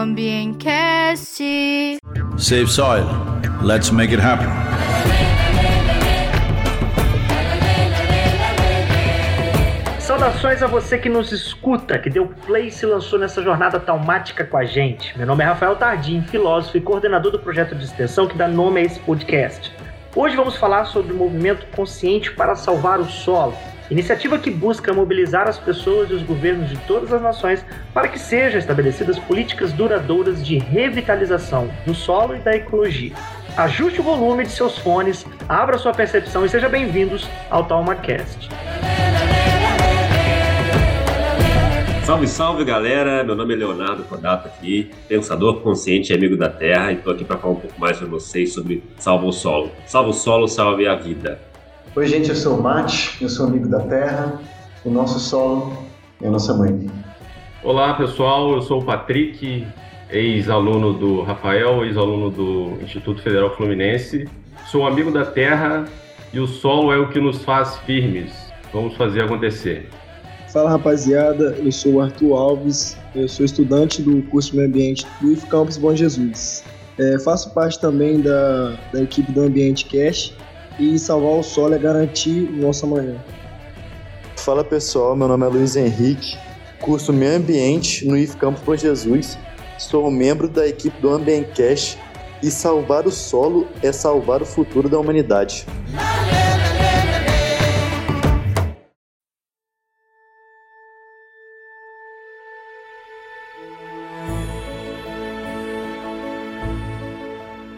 Ambiencast. Save soil. Let's make it happen. Saudações a você que nos escuta, que deu play e se lançou nessa jornada taumática com a gente. Meu nome é Rafael Tardim, filósofo e coordenador do projeto de extensão que dá nome a esse podcast. Hoje vamos falar sobre o movimento consciente para salvar o solo, iniciativa que busca mobilizar as pessoas e os governos de todas as nações para que sejam estabelecidas políticas duradouras de revitalização do solo e da ecologia. Ajuste o volume de seus fones, abra sua percepção e sejam bem-vindos ao TalmaCast. Salve, salve galera! Meu nome é Leonardo Kodato aqui, pensador consciente e amigo da Terra, e estou aqui para falar um pouco mais com vocês sobre Salva o Solo. Salva o solo, salve a vida. Oi, gente, eu sou o Mate, eu sou amigo da Terra, o nosso solo é a nossa mãe. Olá pessoal, eu sou o Patrick, ex-aluno do Rafael, ex-aluno do Instituto Federal Fluminense. Sou amigo da Terra e o solo é o que nos faz firmes. Vamos fazer acontecer. Fala rapaziada, eu sou o Arthur Alves, eu sou estudante do curso de Meio Ambiente do IF Campus Bom Jesus. É, faço parte também da, da equipe do Ambiente Cash e salvar o solo é garantir o nosso amanhã. Fala pessoal, meu nome é Luiz Henrique, curso Meio Ambiente no IF Campus Bom Jesus. Sou membro da equipe do Ambiente Cash e salvar o solo é salvar o futuro da humanidade.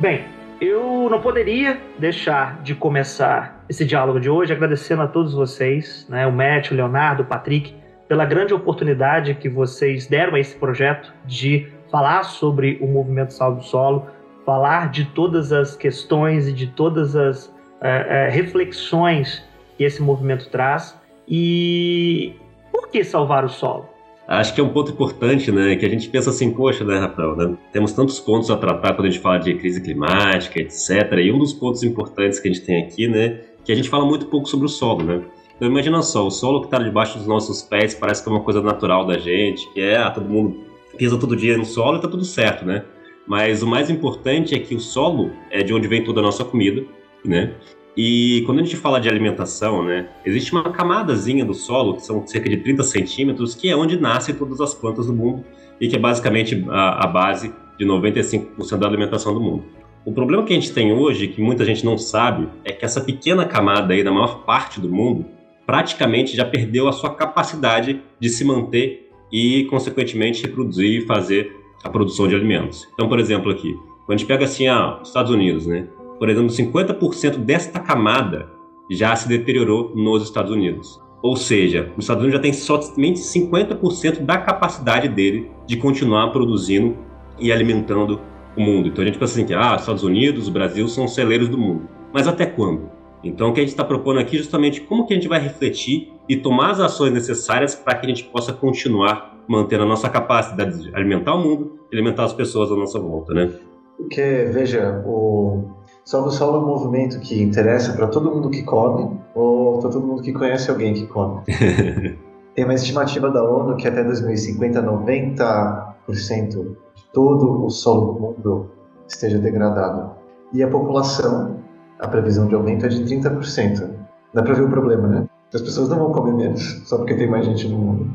Bem, eu não poderia deixar de começar esse diálogo de hoje agradecendo a todos vocês, né, o Matt, o Leonardo, o Patrick, pela grande oportunidade que vocês deram a esse projeto de falar sobre o movimento Salve Solo, falar de todas as questões e de todas as é, é, reflexões que esse movimento traz. E por que salvar o solo? Acho que é um ponto importante, né? Que a gente pensa assim, poxa, né, Rafael? Né? Temos tantos pontos a tratar quando a gente fala de crise climática, etc. E um dos pontos importantes que a gente tem aqui, né? Que a gente fala muito pouco sobre o solo, né? Então imagina só, o solo que está debaixo dos nossos pés parece que é uma coisa natural da gente, que é, ah, todo mundo pisa todo dia no solo e tá tudo certo, né? Mas o mais importante é que o solo é de onde vem toda a nossa comida, né? E quando a gente fala de alimentação, né, existe uma camadazinha do solo, que são cerca de 30 centímetros, que é onde nascem todas as plantas do mundo e que é basicamente a, a base de 95% da alimentação do mundo. O problema que a gente tem hoje, que muita gente não sabe, é que essa pequena camada aí, da maior parte do mundo, praticamente já perdeu a sua capacidade de se manter e, consequentemente, reproduzir e fazer a produção de alimentos. Então, por exemplo, aqui, quando a gente pega assim, ah, os Estados Unidos, né? Por exemplo, 50% desta camada já se deteriorou nos Estados Unidos. Ou seja, os Estados Unidos já tem somente 50% da capacidade dele de continuar produzindo e alimentando o mundo. Então a gente pensa assim que ah, Estados Unidos, Brasil são celeiros do mundo. Mas até quando? Então o que a gente está propondo aqui é justamente como que a gente vai refletir e tomar as ações necessárias para que a gente possa continuar mantendo a nossa capacidade de alimentar o mundo e alimentar as pessoas à nossa volta, né? Porque, veja, o Salve o Solo é um movimento que interessa para todo mundo que come ou para todo mundo que conhece alguém que come. Tem uma estimativa da ONU que até 2050 90% de todo o solo do mundo esteja degradado. E a população, a previsão de aumento é de 30%. Dá para ver o problema, né? As pessoas não vão comer menos só porque tem mais gente no mundo.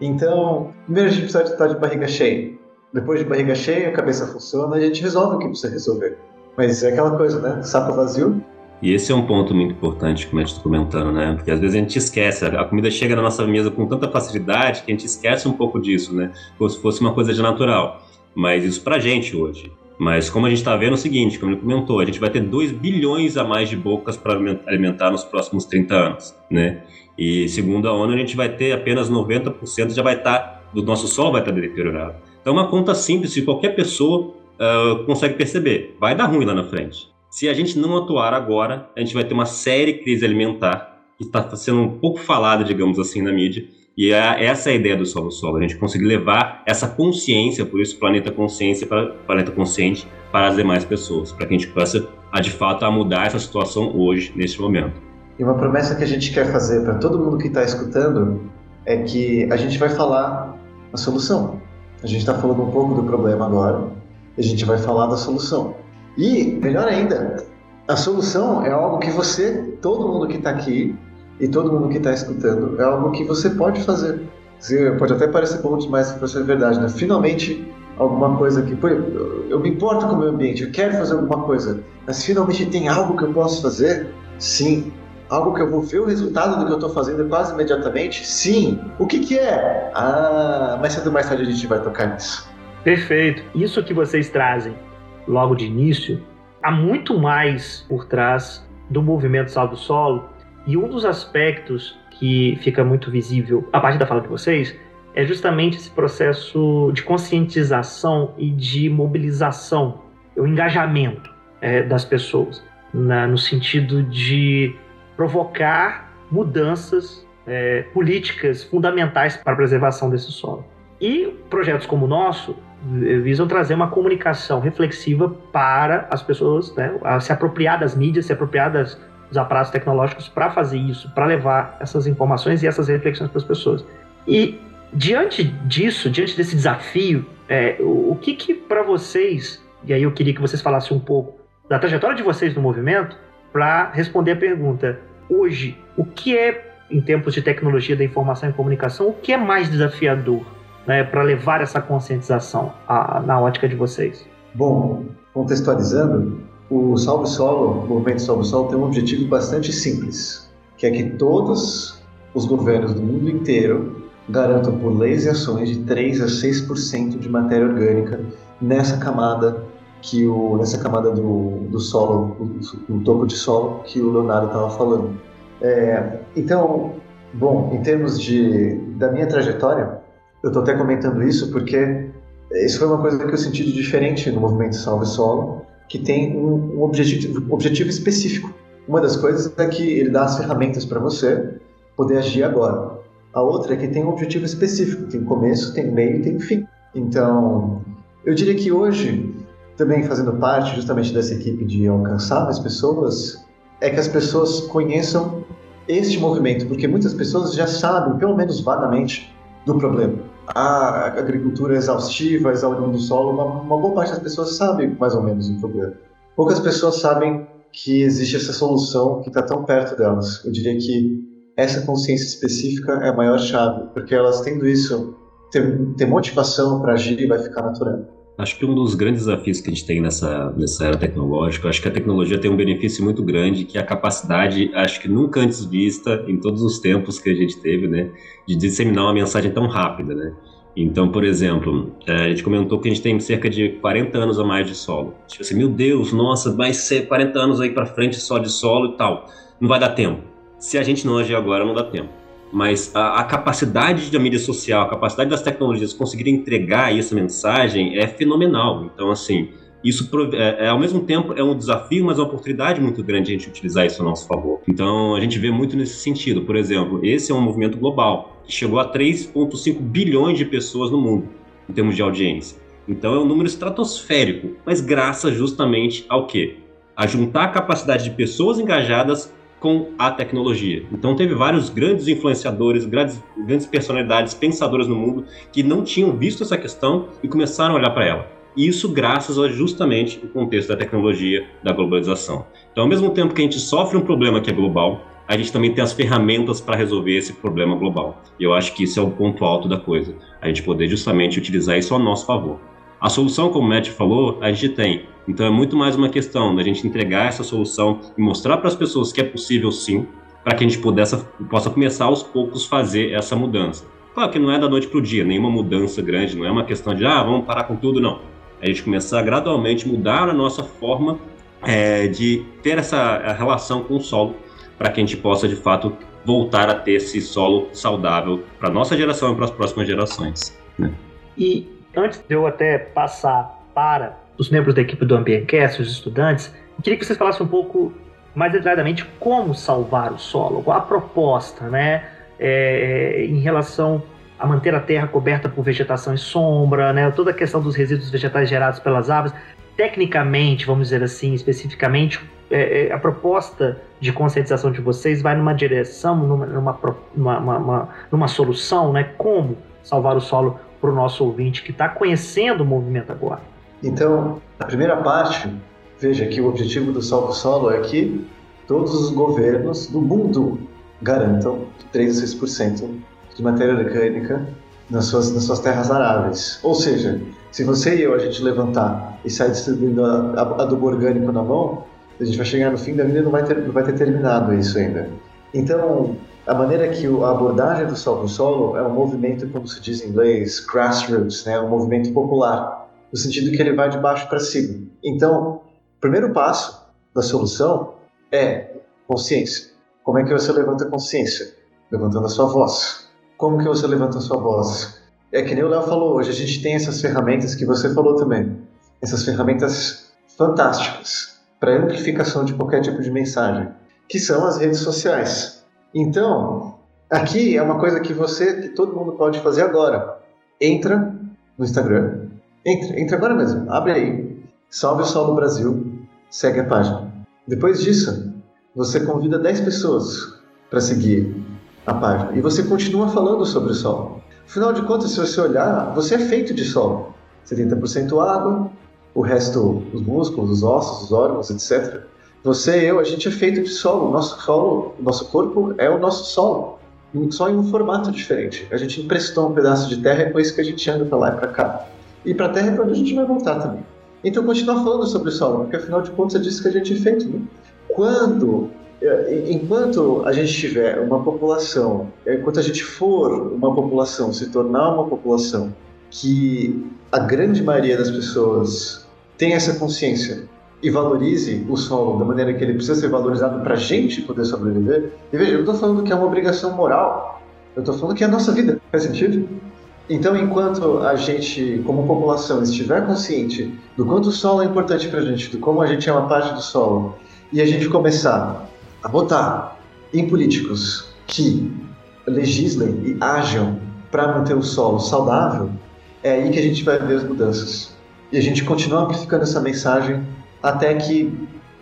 Então, primeiro a gente precisa estar de barriga cheia. Depois de barriga cheia, a cabeça funciona, a gente resolve o que precisa resolver. Mas é aquela coisa, né? Saco vazio. E esse é um ponto muito importante, como a gente está comentando, né? Porque às vezes a gente esquece, a comida chega na nossa mesa com tanta facilidade que a gente esquece um pouco disso, né? Como se fosse uma coisa de natural. Mas isso pra gente hoje. Mas como a gente está vendo é o seguinte, como ele comentou, a gente vai ter 2 bilhões a mais de bocas para alimentar nos próximos 30 anos, né? E segundo a ONU, a gente vai ter apenas 90% já vai estar, tá, do nosso solo vai estar tá deteriorado. Então é uma conta simples, se qualquer pessoa uh, consegue perceber. Vai dar ruim lá na frente. Se a gente não atuar agora, a gente vai ter uma séria crise alimentar que está sendo um pouco falada, digamos assim, na mídia. E é, essa é a ideia do Solo Solo, a gente conseguir levar essa consciência, por isso Planeta Consciência, para Planeta Consciente, para as demais pessoas, para que a gente possa, de fato, a mudar essa situação hoje, neste momento. E uma promessa que a gente quer fazer para todo mundo que está escutando é que a gente vai falar a solução. A gente está falando um pouco do problema agora, a gente vai falar da solução. E, melhor ainda, a solução é algo que você, todo mundo que está aqui e todo mundo que está escutando, é algo que você pode fazer. Pode até parecer bom demais para ser verdade, né? Finalmente, alguma coisa que. Eu me importo com o meio ambiente, eu quero fazer alguma coisa, mas finalmente tem algo que eu posso fazer? Sim. Algo que eu vou ver o resultado do que eu estou fazendo quase imediatamente? Sim. O que, que é? Ah, mais cedo ou mais tarde a gente vai tocar nisso. Perfeito. Isso que vocês trazem logo de início, há muito mais por trás do movimento Salvo Solo. E um dos aspectos que fica muito visível a partir da fala de vocês é justamente esse processo de conscientização e de mobilização, o engajamento é, das pessoas, na, no sentido de provocar mudanças é, políticas fundamentais para a preservação desse solo. E projetos como o nosso visam trazer uma comunicação reflexiva para as pessoas né, se apropriar das mídias, se apropriar das, dos aparatos tecnológicos para fazer isso, para levar essas informações e essas reflexões para as pessoas. E diante disso, diante desse desafio, é, o, o, que que para vocês, e aí eu queria que vocês falassem um pouco da trajetória de vocês no movimento, para responder a pergunta, hoje, o que é, em tempos de tecnologia da informação e comunicação, o que é mais desafiador? Né, para levar essa conscientização a, na ótica de vocês? Bom, contextualizando, o Salve Solo, o movimento Salve Solo tem um objetivo bastante simples, que é que todos os governos do mundo inteiro garantam por leis e ações de 3 a 6% de matéria orgânica nessa camada que o nessa camada do, do solo, do topo de solo que o Leonardo estava falando. É, então, bom, em termos de da minha trajetória, eu estou até comentando isso porque isso foi uma coisa que eu senti de diferente no movimento Salve Solo, que tem um, um objetivo, objetivo específico. Uma das coisas é que ele dá as ferramentas para você poder agir agora. A outra é que tem um objetivo específico, tem começo, tem meio e tem fim. Então, eu diria que hoje, também fazendo parte justamente dessa equipe de alcançar mais pessoas, é que as pessoas conheçam este movimento, porque muitas pessoas já sabem, pelo menos vagamente, do problema a agricultura exaustiva, a exaustão do solo, uma, uma boa parte das pessoas sabe mais ou menos o problema. Poucas pessoas sabem que existe essa solução que está tão perto delas. Eu diria que essa consciência específica é a maior chave, porque elas tendo isso, ter, ter motivação para agir vai ficar natural. Acho que um dos grandes desafios que a gente tem nessa, nessa era tecnológica, acho que a tecnologia tem um benefício muito grande, que é a capacidade, acho que nunca antes vista em todos os tempos que a gente teve, né, de disseminar uma mensagem tão rápida, né. Então, por exemplo, é, a gente comentou que a gente tem cerca de 40 anos a mais de solo. Tipo assim, meu Deus, nossa, vai ser 40 anos aí para frente só de solo e tal. Não vai dar tempo. Se a gente não agir agora, não dá tempo mas a, a, capacidade da mídia social, a capacidade das tecnologias conseguirem entregar essa mensagem é fenomenal. Então, assim, isso é, é, ao mesmo tempo é um desafio, mas é uma oportunidade muito grande a gente utilizar isso a nosso favor. Então, a gente vê muito nesse sentido. Por exemplo, esse é um movimento global que chegou a 3,5 bilhões de pessoas no mundo em termos de audiência. Então, é um número estratosférico, mas graças justamente ao quê? A juntar a capacidade de pessoas engajadas com a tecnologia. Então teve vários grandes influenciadores, grandes, grandes personalidades pensadoras no mundo que não tinham visto essa questão e começaram a olhar para ela. E isso graças a justamente o contexto da tecnologia, da globalização. Então, ao mesmo tempo que a gente sofre um problema que é global, a gente também tem as ferramentas para resolver esse problema global. E eu acho que isso é o ponto alto da coisa, a gente poder justamente utilizar isso a nosso favor. A solução, como o Matt falou, a gente tem. Então é muito mais uma questão da gente entregar essa solução e mostrar para as pessoas que é possível sim, para que a gente pudesse, possa começar aos poucos fazer essa mudança. Claro que não é da noite para o dia, nenhuma mudança grande, não é uma questão de, ah, vamos parar com tudo, não. É a gente começar a gradualmente mudar a nossa forma é, de ter essa relação com o solo, para que a gente possa, de fato, voltar a ter esse solo saudável para nossa geração e para as próximas gerações. Né? E Antes de eu até passar para os membros da equipe do Ambiencast, os estudantes, eu queria que vocês falassem um pouco mais detalhadamente como salvar o solo, qual a proposta, né, é, em relação a manter a terra coberta por vegetação e sombra, né, toda a questão dos resíduos vegetais gerados pelas aves. Tecnicamente, vamos dizer assim, especificamente, é, é, a proposta de conscientização de vocês vai numa direção, numa, numa, numa, numa, numa solução, né, como salvar o solo para o nosso ouvinte que está conhecendo o movimento agora? Então, a primeira parte, veja que o objetivo do Salvo Solo é que todos os governos do mundo garantam 3 a 6% de matéria orgânica nas suas, nas suas terras aráveis. Ou seja, se você e eu a gente levantar e sair distribuindo adubo orgânico na mão, a gente vai chegar no fim da vida e não vai ter, não vai ter terminado isso ainda. Então, a maneira que a abordagem do Salvo Solo é um movimento, como se diz em inglês, grassroots, né? um movimento popular, no sentido que ele vai de baixo para cima. Então, o primeiro passo da solução é consciência. Como é que você levanta a consciência? Levantando a sua voz. Como que você levanta a sua voz? É que nem o Léo falou, hoje a gente tem essas ferramentas que você falou também. Essas ferramentas fantásticas para amplificação de qualquer tipo de mensagem, que são as redes sociais. Então, aqui é uma coisa que você, que todo mundo pode fazer agora. Entra no Instagram. Entra, entra agora mesmo. Abre aí. Salve o Sol no Brasil. Segue a página. Depois disso, você convida 10 pessoas para seguir a página. E você continua falando sobre o Sol. Afinal de contas, se você olhar, você é feito de Sol. 70% água, o resto, os músculos, os ossos, os órgãos, etc. Você e eu, a gente é feito de solo. O nosso solo, o nosso corpo é o nosso solo, só em um formato diferente. A gente emprestou um pedaço de terra e é por isso que a gente anda para lá e para cá. E para a terra é para onde a gente vai voltar também. Então, continuar falando sobre o solo, porque afinal de contas é disso que a gente é feito. Né? Quando, é, enquanto a gente tiver uma população, enquanto a gente for uma população, se tornar uma população que a grande maioria das pessoas tem essa consciência e valorize o solo da maneira que ele precisa ser valorizado para a gente poder sobreviver. E veja, eu não estou falando que é uma obrigação moral, eu estou falando que é a nossa vida. Faz sentido? Então, enquanto a gente, como população, estiver consciente do quanto o solo é importante para a gente, do como a gente é uma parte do solo, e a gente começar a votar em políticos que legislem e ajam para manter o solo saudável, é aí que a gente vai ver as mudanças. E a gente continua amplificando essa mensagem até que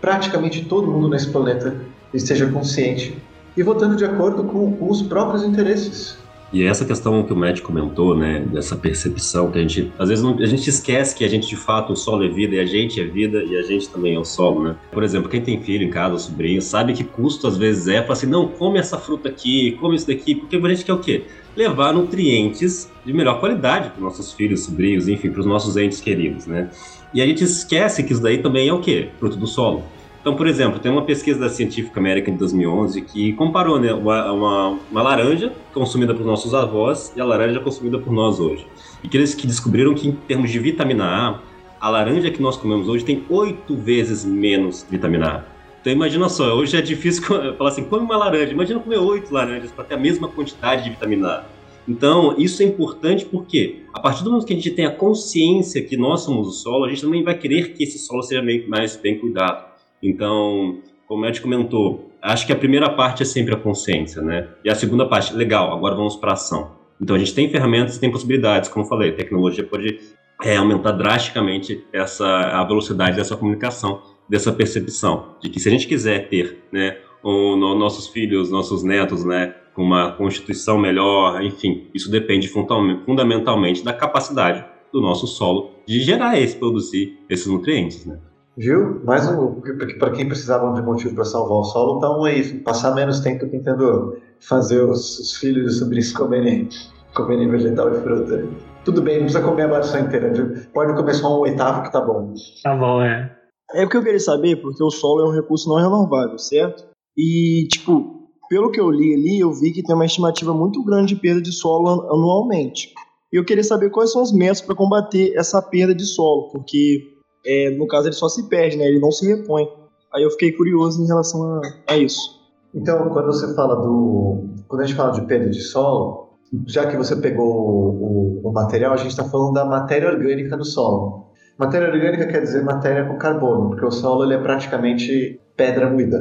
praticamente todo mundo nesse planeta esteja consciente e votando de acordo com, os próprios interesses. E é essa questão que o Matt comentou, né, dessa percepção que a gente, às vezes não, a gente esquece que a gente de fato o solo é vida e a gente é vida e a gente também é o solo, né? Por exemplo, quem tem filho em casa, sobrinho, sabe que custo às vezes é para assim, não, come essa fruta aqui, come isso daqui, porque a gente quer o quê? Levar nutrientes de melhor qualidade para nossos filhos, sobrinhos, enfim, para os nossos entes queridos, né? E a gente esquece que isso daí também é o quê? Fruto do solo. Então, por exemplo, tem uma pesquisa da Científica América de 2011 que comparou né, uma, uma, uma, laranja consumida por nossos avós e a laranja consumida por nós hoje. E que eles que descobriram que, em termos de vitamina A, a laranja que nós comemos hoje tem oito vezes menos vitamina A. Então, imagina só, hoje é difícil falar assim, come uma laranja. Imagina comer oito laranjas para ter a mesma quantidade de vitamina A. Então, isso é importante porque, a partir do momento que a gente tem a consciência que nós somos o solo, a gente também vai querer que esse solo seja mais bem cuidado. Então, como o Ed comentou, acho que a primeira parte é sempre a consciência, né? E a segunda parte, legal, agora vamos para ação. Então, a gente tem ferramentas, tem possibilidades, como eu falei, a tecnologia pode é, aumentar drasticamente essa, a velocidade dessa comunicação, dessa percepção, de que se a gente quiser ter, né, o, no, nossos filhos, nossos netos, né, com uma constituição melhor, enfim, isso depende fundamentalmente da capacidade do nosso solo de gerar e produzir esses nutrientes, né? Viu? Mais um, para quem precisava de motivo para salvar o solo, então aí, passar menos tempo tentando fazer os, os filhos e os sobrinhos comerem, comerem vegetal e fruta. Tudo bem, não precisa comer a maçã inteira, pode comer só um oitavo que tá bom. Tá bom, é. É o que eu queria saber, porque o solo é um recurso não renovável, certo? E, tipo, pelo que eu li ali, eu vi que tem uma estimativa muito grande de perda de solo anualmente. E eu queria saber quais são os métodos para combater essa perda de solo, porque é, no caso ele só se perde, né? Ele não se repõe. Aí eu fiquei curioso em relação a, a isso. Então, quando você fala do. Quando a gente fala de perda de solo, já que você pegou o, o material, a gente está falando da matéria orgânica do solo. Matéria orgânica quer dizer matéria com carbono, porque o solo ele é praticamente pedra moída,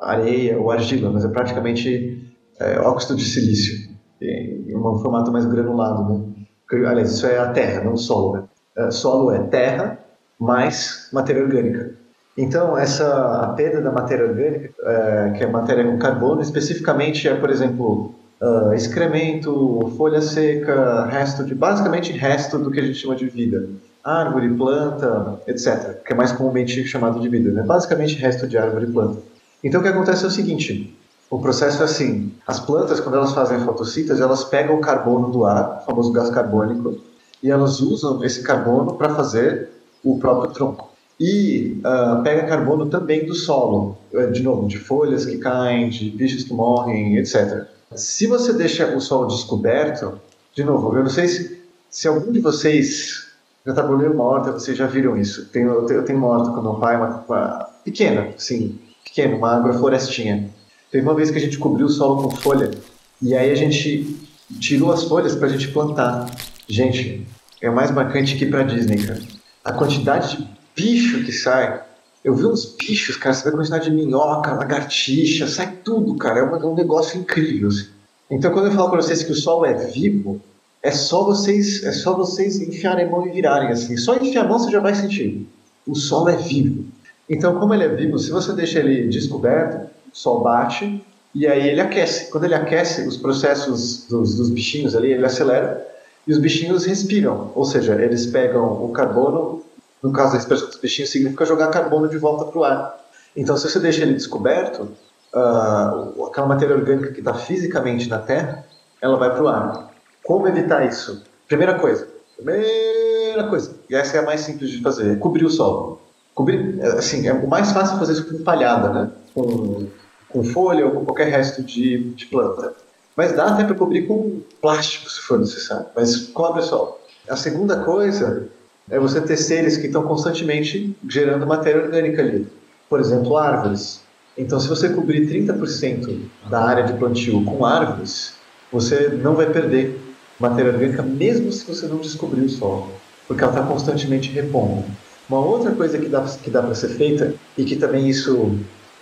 areia ou argila, mas é praticamente é, óxido de silício, em um formato mais granulado. Né? Aliás, isso é a terra, não o solo. Né? É, solo é terra mais matéria orgânica. Então, essa perda da matéria orgânica, é, que é matéria com carbono, especificamente é, por exemplo, uh, excremento, folha seca, resto de basicamente resto do que a gente chama de vida, árvore, planta, etc, que é mais comumente chamado de vida, né? Basicamente resto de árvore e planta. Então o que acontece é o seguinte: o processo é assim: as plantas, quando elas fazem fotossíntese, elas pegam o carbono do ar, o famoso gás carbônico, e elas usam esse carbono para fazer o próprio tronco. E uh, pega carbono também do solo, eh, de novo, de folhas que caem, de bichos que morrem, etc. Se você deixa o solo descoberto, de novo, eu não sei se, se algum de vocês já trabalhou uma horta, vocês já viram isso. Eu, tenho, eu tenho uma horta com meu pai, uma, uma pequena, sim, pequena, uma agroflorestinha. Teve uma vez que a gente cobriu o solo com folha e aí a gente tirou as folhas para a gente plantar. Gente, é mais marcante que para Disney, cara. A quantidade de bicho que sai. Eu vi uns bichos, cara, você vê a quantidade de minhoca, lagartixa, sai tudo, cara. É um, é um negócio incrível. Assim. Então, quando eu falo para vocês que o solo é vivo, é só vocês, é só vocês enfiarem a mão e virarem assim. Só enfiar a mão você já vai sentir. O solo é vivo. Então, como ele é vivo, se você deixa ele descoberto, o sol bate e aí ele aquece. Quando ele aquece, os processos dos, dos bichinhos ali, ele acelera e os bichinhos respiram. Ou seja, eles pegam o carbono, no caso da expressão dos bichinhos, significa jogar carbono de volta para o ar. Então, se você deixa ele descoberto, uh, aquela matéria orgânica que está fisicamente na Terra, ela vai para o ar. Como evitar isso? Primeira coisa, primeira coisa, e essa é a mais simples de fazer, é cobrir o solo. Cobrir, assim, é o mais fácil fazer isso com palhada, né? Com, com folha ou com qualquer resto de, de planta. Mas dá até para cobrir com plástico, se for necessário. Mas cobre solo. A segunda coisa é você ter seres que estão constantemente gerando matéria orgânica ali. Por exemplo, árvores. Então, se você cobrir 30% da área de plantio com árvores, você não vai perder matéria orgânica, mesmo se você não descobrir o solo, porque ela está constantemente repondo. Uma outra coisa que dá, que dá para ser feita, e que também isso,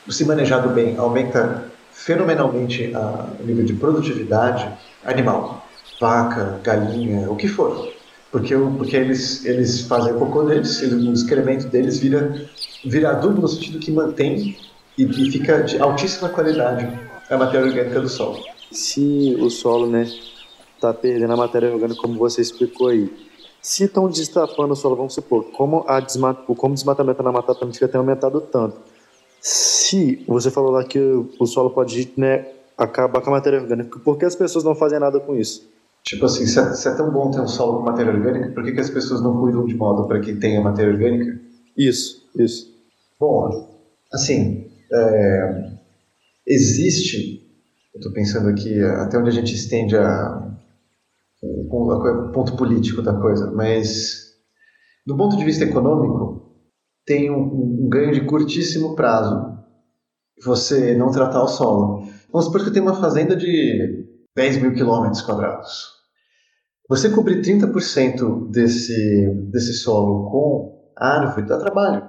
se manejado bem, aumenta fenomenalmente a, o nível de produtividade animal, vaca, galinha, o que for. Porque, porque eles, eles fazem o cocô deles, eles, o excremento deles vira, vira adubo no sentido que mantém e, e fica de altíssima qualidade a matéria orgânica do solo. Se o solo, né, tá perdendo a matéria orgânica como você explicou aí, se estão destapando o solo, vamos supor, como, a como o desmatamento na Mata Atlântica tem aumentado tanto, se você falou lá que o solo pode né, acabar com a matéria orgânica, por que as pessoas não fazem nada com isso? Tipo assim, se é, se é tão bom ter um solo com matéria orgânica, por que, que as pessoas não cuidam de modo para que tenha matéria orgânica? Isso, isso. Bom, assim, é, existe, eu estou pensando aqui até onde a gente estende a, o ponto político da coisa, mas do ponto de vista econômico, tem um, um ganho de curtíssimo prazo você não tratar o solo. Vamos supor que eu tenho uma fazenda de 10 mil quilômetros quadrados. Você cobrir 30% desse, desse solo com árvore dá trabalho.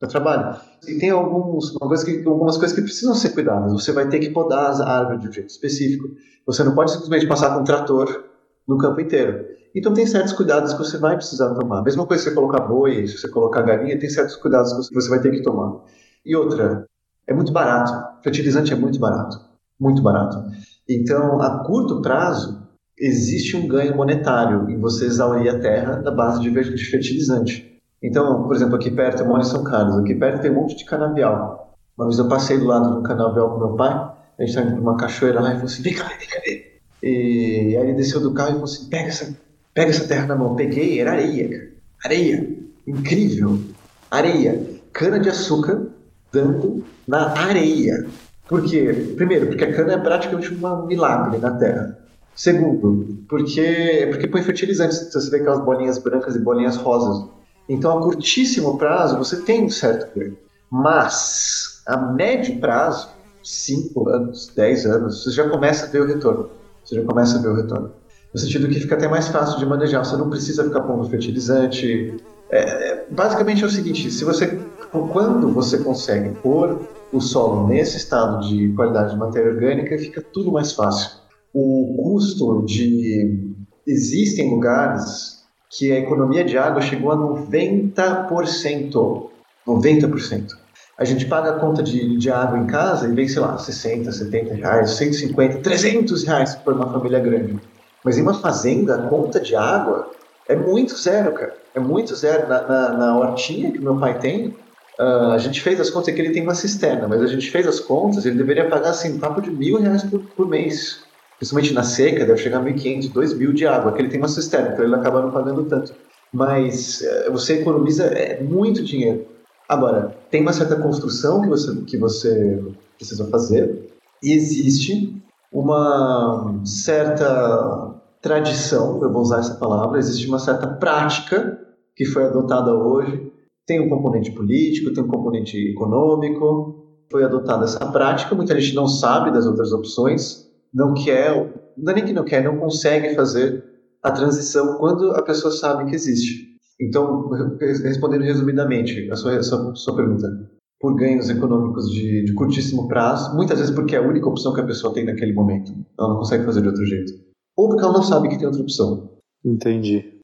Dá trabalho. E tem alguns, coisa que, algumas coisas que precisam ser cuidadas. Você vai ter que podar as árvores de um jeito específico. Você não pode simplesmente passar com um trator no campo inteiro. Então tem certos cuidados que você vai precisar tomar. Mesma coisa se você colocar boi, se você colocar galinha, tem certos cuidados que você vai ter que tomar. E outra, é muito barato. Fertilizante é muito barato. Muito barato. Então, a curto prazo, existe um ganho monetário em você exaurir a terra da base de fertilizante. Então, por exemplo, aqui perto, eu moro em São Carlos, aqui perto tem um monte de canavial. Uma vez eu passei do lado um canavial com meu pai, a gente estava indo para uma cachoeira lá e falou assim: vem cá, vem cá, vem. E aí ele desceu do carro e falou assim: pega essa, pega essa terra na mão. Peguei, era areia. Areia. Incrível. Areia. Cana de açúcar dando na areia. Por quê? Primeiro, porque a cana é praticamente um milagre na terra. Segundo, porque, porque põe fertilizantes. Você vê aquelas bolinhas brancas e bolinhas rosas. Então, a curtíssimo prazo, você tem um certo ganho. Mas, a médio prazo, 5 anos, 10 anos, você já começa a ver o retorno você já começa a ver o retorno. No sentido que fica até mais fácil de manejar, você não precisa ficar pondo fertilizante. É, é, basicamente é o seguinte: se você, quando você consegue pôr o solo nesse estado de qualidade de matéria orgânica, fica tudo mais fácil. O custo de. Existem lugares que a economia de água chegou a 90%. 90%. A gente paga a conta de, de água em casa e vem, sei lá, 60, 70 reais, 150, 300 reais por uma família grande. Mas em uma fazenda, a conta de água é muito zero, cara. É muito zero. Na, na, na hortinha que meu pai tem, uh, a gente fez as contas, é que ele tem uma cisterna, mas a gente fez as contas, ele deveria pagar, assim, papo de mil reais por, por mês. Principalmente na seca, deve chegar a 1.500, 2.000 de água, que ele tem uma cisterna, então ele acaba não pagando tanto. Mas uh, você economiza é, muito dinheiro. Agora, tem uma certa construção que você, que você precisa fazer, e existe uma certa tradição, eu vou usar essa palavra, existe uma certa prática que foi adotada hoje. Tem um componente político, tem um componente econômico, foi adotada essa prática. Muita gente não sabe das outras opções, não quer, não é nem que não quer, não consegue fazer a transição quando a pessoa sabe que existe. Então, respondendo resumidamente a sua, a sua, a sua pergunta, por ganhos econômicos de, de, curtíssimo prazo, muitas vezes porque é a única opção que a pessoa tem naquele momento. Ela não consegue fazer de outro jeito. Ou porque ela não sabe que tem outra opção. Entendi.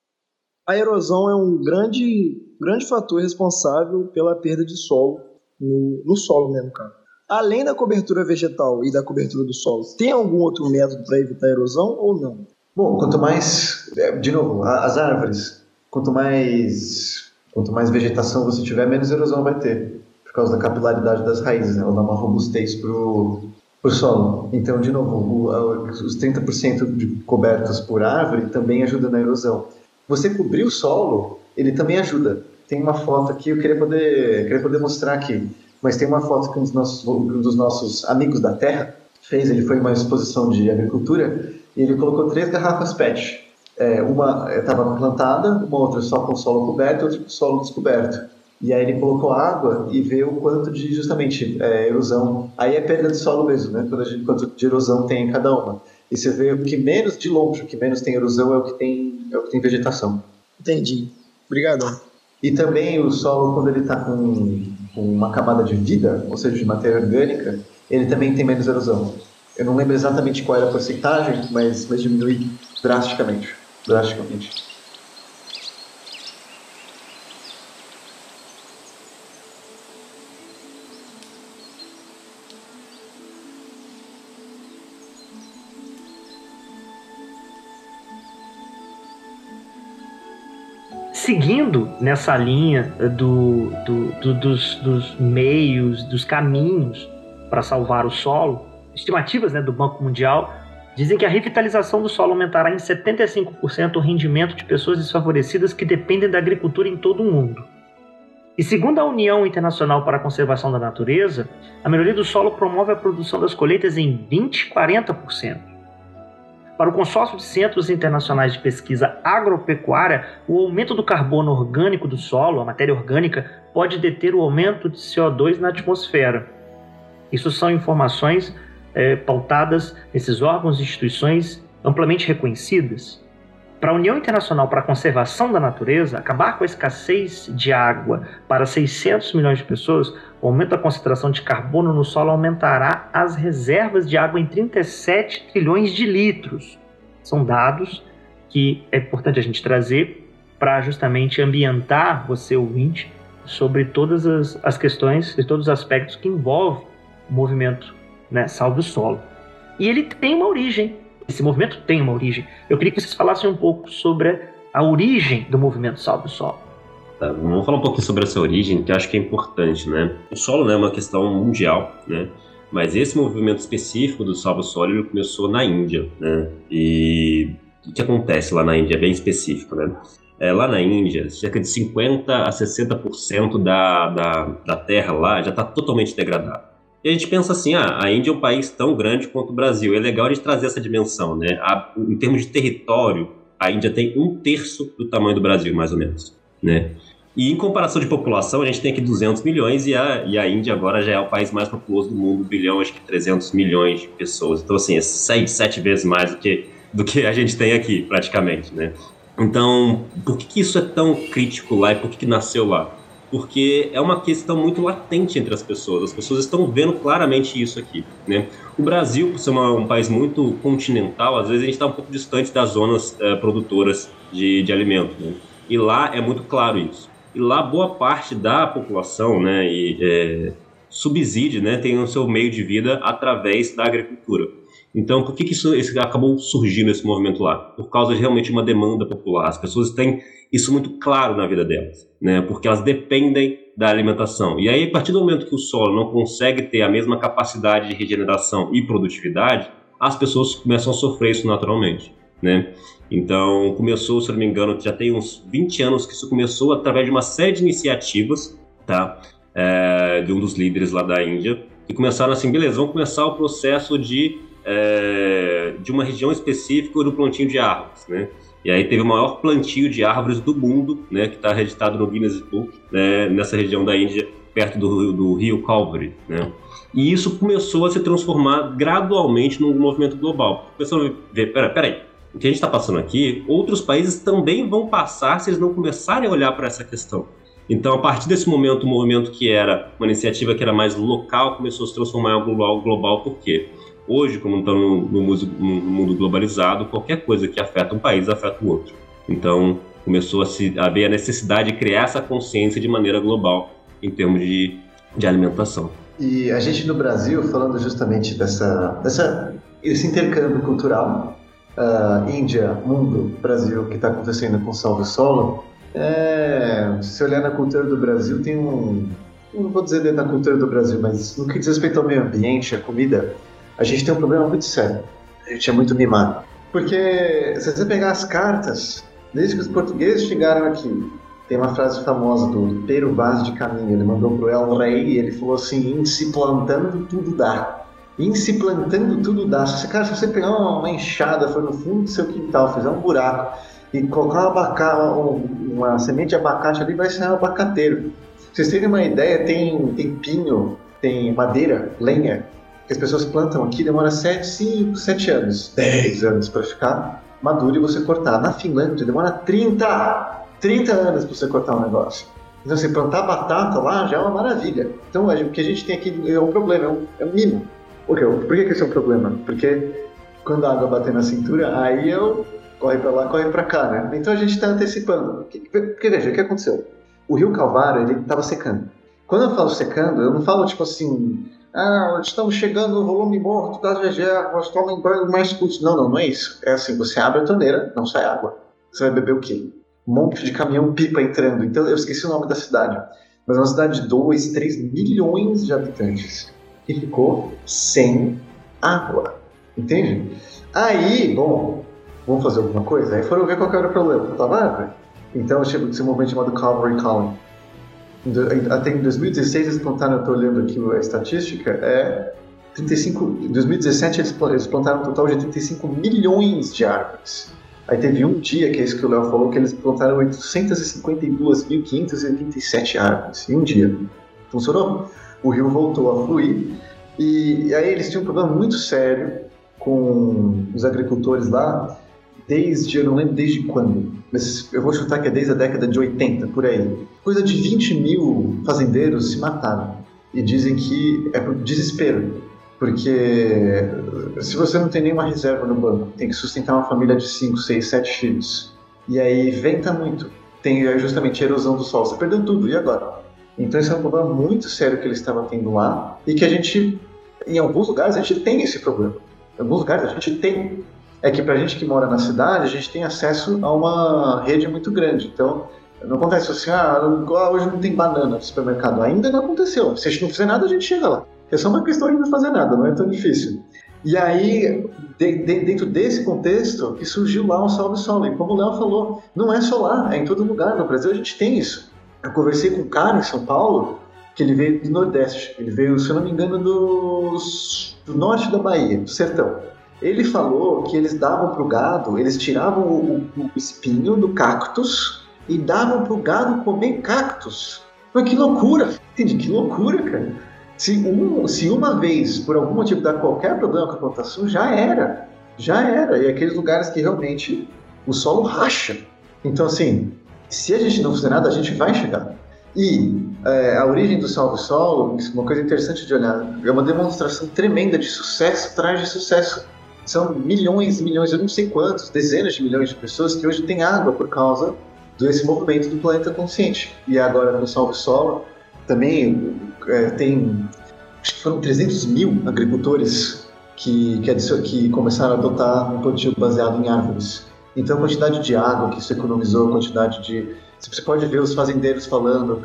A erosão é um grande, grande fator responsável pela perda de solo no, no solo mesmo, cara. Além da cobertura vegetal e da cobertura do solo, tem algum outro método para evitar a erosão ou não? Bom, quanto mais, é, de novo, as árvores, quanto mais, quanto mais vegetação você tiver, menos erosão vai ter por causa da capilaridade das raízes, né? ela dá uma robustez pro, pro solo. Então, de novo, o, os 30% de cobertos por árvore também ajuda na erosão. Você cobrir o solo, ele também ajuda. Tem uma foto aqui, eu queria poder, queria poder mostrar aqui, mas tem uma foto que um dos nossos, um dos nossos amigos da terra fez, ele foi uma exposição de agricultura, e ele colocou três garrafas PET. É, uma estava plantada, uma outra só com solo coberto outra com solo descoberto. E aí ele colocou água e vê o quanto de justamente é, erosão. Aí é perda de solo mesmo, né? Quando a gente, quanto de erosão tem em cada uma. E você vê o que menos de longe, o que menos tem erosão é o que tem, é o que tem vegetação. Entendi. Obrigado. E também o solo, quando ele está com, com uma camada de vida, ou seja, de matéria orgânica, ele também tem menos erosão. Eu não lembro exatamente qual era a porcentagem, mas, mas diminui drasticamente. Drasticamente. Seguindo nessa linha do, do, do, dos, dos, meios, dos caminhos para salvar o solo, estimativas né, do Banco Mundial dizem que a revitalização do solo aumentará em 75% o rendimento de pessoas desfavorecidas que dependem da agricultura em todo o mundo. E segundo a União Internacional para a Conservação da Natureza, a melhoria do solo promove a produção das colheitas em 20 e 40%. Para o consórcio de centros internacionais de pesquisa agropecuária, o aumento do carbono orgânico do solo, a matéria orgânica, pode deter o aumento de CO2 na atmosfera. Isso são informações é, pautadas nesses órgãos e instituições amplamente reconhecidas. Para a União Internacional para a Conservação da Natureza, acabar com a escassez de água para 600 milhões de pessoas, o aumento da concentração de carbono no solo aumentará as reservas de água em 37 trilhões de litros. São dados que é importante a gente trazer para justamente ambientar você ouvinte sobre todas as, as questões e todos os aspectos que envolvem o movimento né, Salve o Solo. E ele tem uma origem esse movimento tem uma origem. Eu queria que vocês falassem um pouco sobre a origem do movimento Salve o Solo. Tá, vamos falar um pouquinho sobre essa origem, que eu acho que é importante, né? O solo né, é uma questão mundial, né? Mas esse movimento específico do Salve o Solo começou na Índia, né? E o que acontece lá na Índia é bem específico, né? É, lá na Índia, cerca de 50% a 60% da, da, da terra lá já está totalmente degradada. E a gente pensa assim, ah, a Índia é um país tão grande quanto o Brasil. É legal a gente trazer essa dimensão, né? A, em termos de território, a Índia tem um terço do tamanho do Brasil, mais ou menos, né? E em comparação de população, a gente tem aqui 200 milhões e a, e a Índia agora já é o país mais populoso do mundo, bilhão, acho que 300 milhões de pessoas. Então, assim, é seis, sete vezes mais do que, do que a gente tem aqui, praticamente, né? Então, por que, que isso é tão crítico lá e por que, que nasceu lá? Porque é uma questão muito latente entre as pessoas. As pessoas estão vendo claramente isso aqui. Né? O Brasil, por ser uma, um país muito continental, às vezes a gente está um pouco distante das zonas é, produtoras de, de alimento. Né? E lá é muito claro isso. E lá boa parte da população, né, e, é, né, tenha o seu meio de vida através da agricultura. Então, por que, que isso, isso acabou surgindo esse movimento lá? Por causa de realmente uma demanda popular. As pessoas têm isso muito claro na vida delas, né? Porque elas dependem da alimentação. E aí, a partir do momento que o solo não consegue ter a mesma capacidade de regeneração e produtividade, as pessoas começam a sofrer isso naturalmente, né? Então, começou, se não me engano, já tem uns 20 anos que isso começou através de uma série de iniciativas, tá? É, de um dos líderes lá da Índia, que começaram assim, beleza, vamos começar o processo de, é, de uma região específica do plantio de árvores, né? E aí teve o maior plantio de árvores do mundo, né, que está registrado no Guinness Book, né, nessa região da Índia, perto do, do rio Calvary, né? E isso começou a se transformar gradualmente num movimento global. Começou a ver, pera, peraí, o que a gente está passando aqui, outros países também vão passar se eles não começarem a olhar para essa questão. Então, a partir desse momento, o movimento que era uma iniciativa que era mais local começou a se transformar em algo global, global por quê? Hoje, como estamos no, no, mundo globalizado, qualquer coisa que afeta um país afeta o outro. Então, começou a, se, a a necessidade de criar essa consciência de maneira global em termos de, de alimentação. E a gente no Brasil, falando justamente dessa, dessa esse intercâmbio cultural, uh, Índia, mundo, Brasil, que está acontecendo com Salve Solo, é, se olhar na cultura do Brasil, tem um. Não vou dizer dentro da cultura do Brasil, mas no que diz respeito ao meio ambiente, a comida, a gente tem um problema muito sério. A gente é muito mimado. Porque se você pegar as cartas, desde que os portugueses chegaram aqui, tem uma frase famosa do Pero Vaz de Caminho, ele mandou pro El Rei e ele falou assim: em se plantando tudo dá. Em se plantando tudo dá. Se você, cara, se você pegar uma enxada, for no fundo do seu quintal, fizer um buraco e colocar uma, abaca, uma semente de abacate ali, vai ser um abacateiro. Pra vocês terem uma ideia, tem, tem pinho, tem madeira, lenha, as pessoas plantam aqui, demora 7, 5, 7 anos, 10 anos para ficar maduro e você cortar. Na Finlândia demora 30, 30 anos para você cortar um negócio. Então, você plantar batata lá já é uma maravilha. Então, o que a gente tem aqui é um problema, é um, é um mimo. Quê? Por que, que isso é um problema? Porque quando a água bater na cintura, aí eu corre para lá, corre para cá, né? Então a gente está antecipando. Porque veja, o que aconteceu? O rio Calvário, ele estava secando. Quando eu falo secando, eu não falo tipo assim, ah, estamos chegando no volume morto das reservas, tomem banho mais curto. Não, não, não é isso. É assim, você abre a torneira, não sai água. Você vai beber o quê? Um monte de caminhão pipa entrando. Então eu esqueci o nome da cidade. Mas é uma cidade de 2, 3 milhões de habitantes. Que ficou sem água. Entende? Aí, bom, vamos fazer alguma coisa? Aí foram ver qual era o problema. Faltava água. Então eu chego desse movimento chamado Calvary Calling até em 2016 eles plantaram, eu estou olhando aqui a estatística, é 35, em 2017 eles, plantaram um total de 35 milhões de árvores. Aí teve um dia, que é isso que o Léo falou, que eles plantaram 852.587 árvores em um dia. Funcionou. O rio voltou a fluir e, e aí eles tinham um problema muito sério com os agricultores lá, desde, eu não lembro desde quando, mas eu vou chutar que é desde a década de 80, por aí. Coisa de 20 mil fazendeiros se mataram. E dizem que é por desespero. Porque se você não tem nenhuma reserva no banco, tem que sustentar uma família de 5, 6, 7 filhos. E aí venta muito. Tem justamente a erosão do solo. Você perdeu tudo, e agora? Então esse é um problema muito sério que eles estavam tendo lá e que a gente, em alguns lugares, a gente tem esse problema. Em alguns lugares a gente tem é que para a gente que mora na cidade, a gente tem acesso a uma rede muito grande. Então, não acontece assim, ah, hoje não tem banana no supermercado. Ainda não aconteceu. Se a gente não fizer nada, a gente chega lá. É só uma questão de não fazer nada, não é tão difícil. E aí, de, de, dentro desse contexto, que surgiu lá o Salve. E como o Léo falou, não é só lá, é em todo lugar. No Brasil a gente tem isso. Eu conversei com um cara em São Paulo, que ele veio do Nordeste. Ele veio, se eu não me engano, do, do norte da Bahia, do sertão. Ele falou que eles davam para o gado, eles tiravam o, o, espinho do cactus e davam para o gado comer cactus. Mas que loucura! Entendi, que loucura, cara. Se, um, se uma vez, por algum motivo, dar qualquer problema com a plantação, já era. Já era. E aqueles lugares que realmente o solo racha. Então, assim, se a gente não fizer nada, a gente vai chegar. E é, a origem do salvo solo, uma coisa interessante de olhar, é uma demonstração tremenda de sucesso atrás de sucesso. São milhões e milhões, eu não sei quantos, dezenas de milhões de pessoas que hoje têm água por causa desse movimento do planeta consciente. E agora no Salve Solo, também é, tem, acho que foram 300 mil agricultores que, que, que começaram a adotar um plantio baseado em árvores. Então, a quantidade de água que isso economizou, a quantidade de. Você pode ver os fazendeiros falando.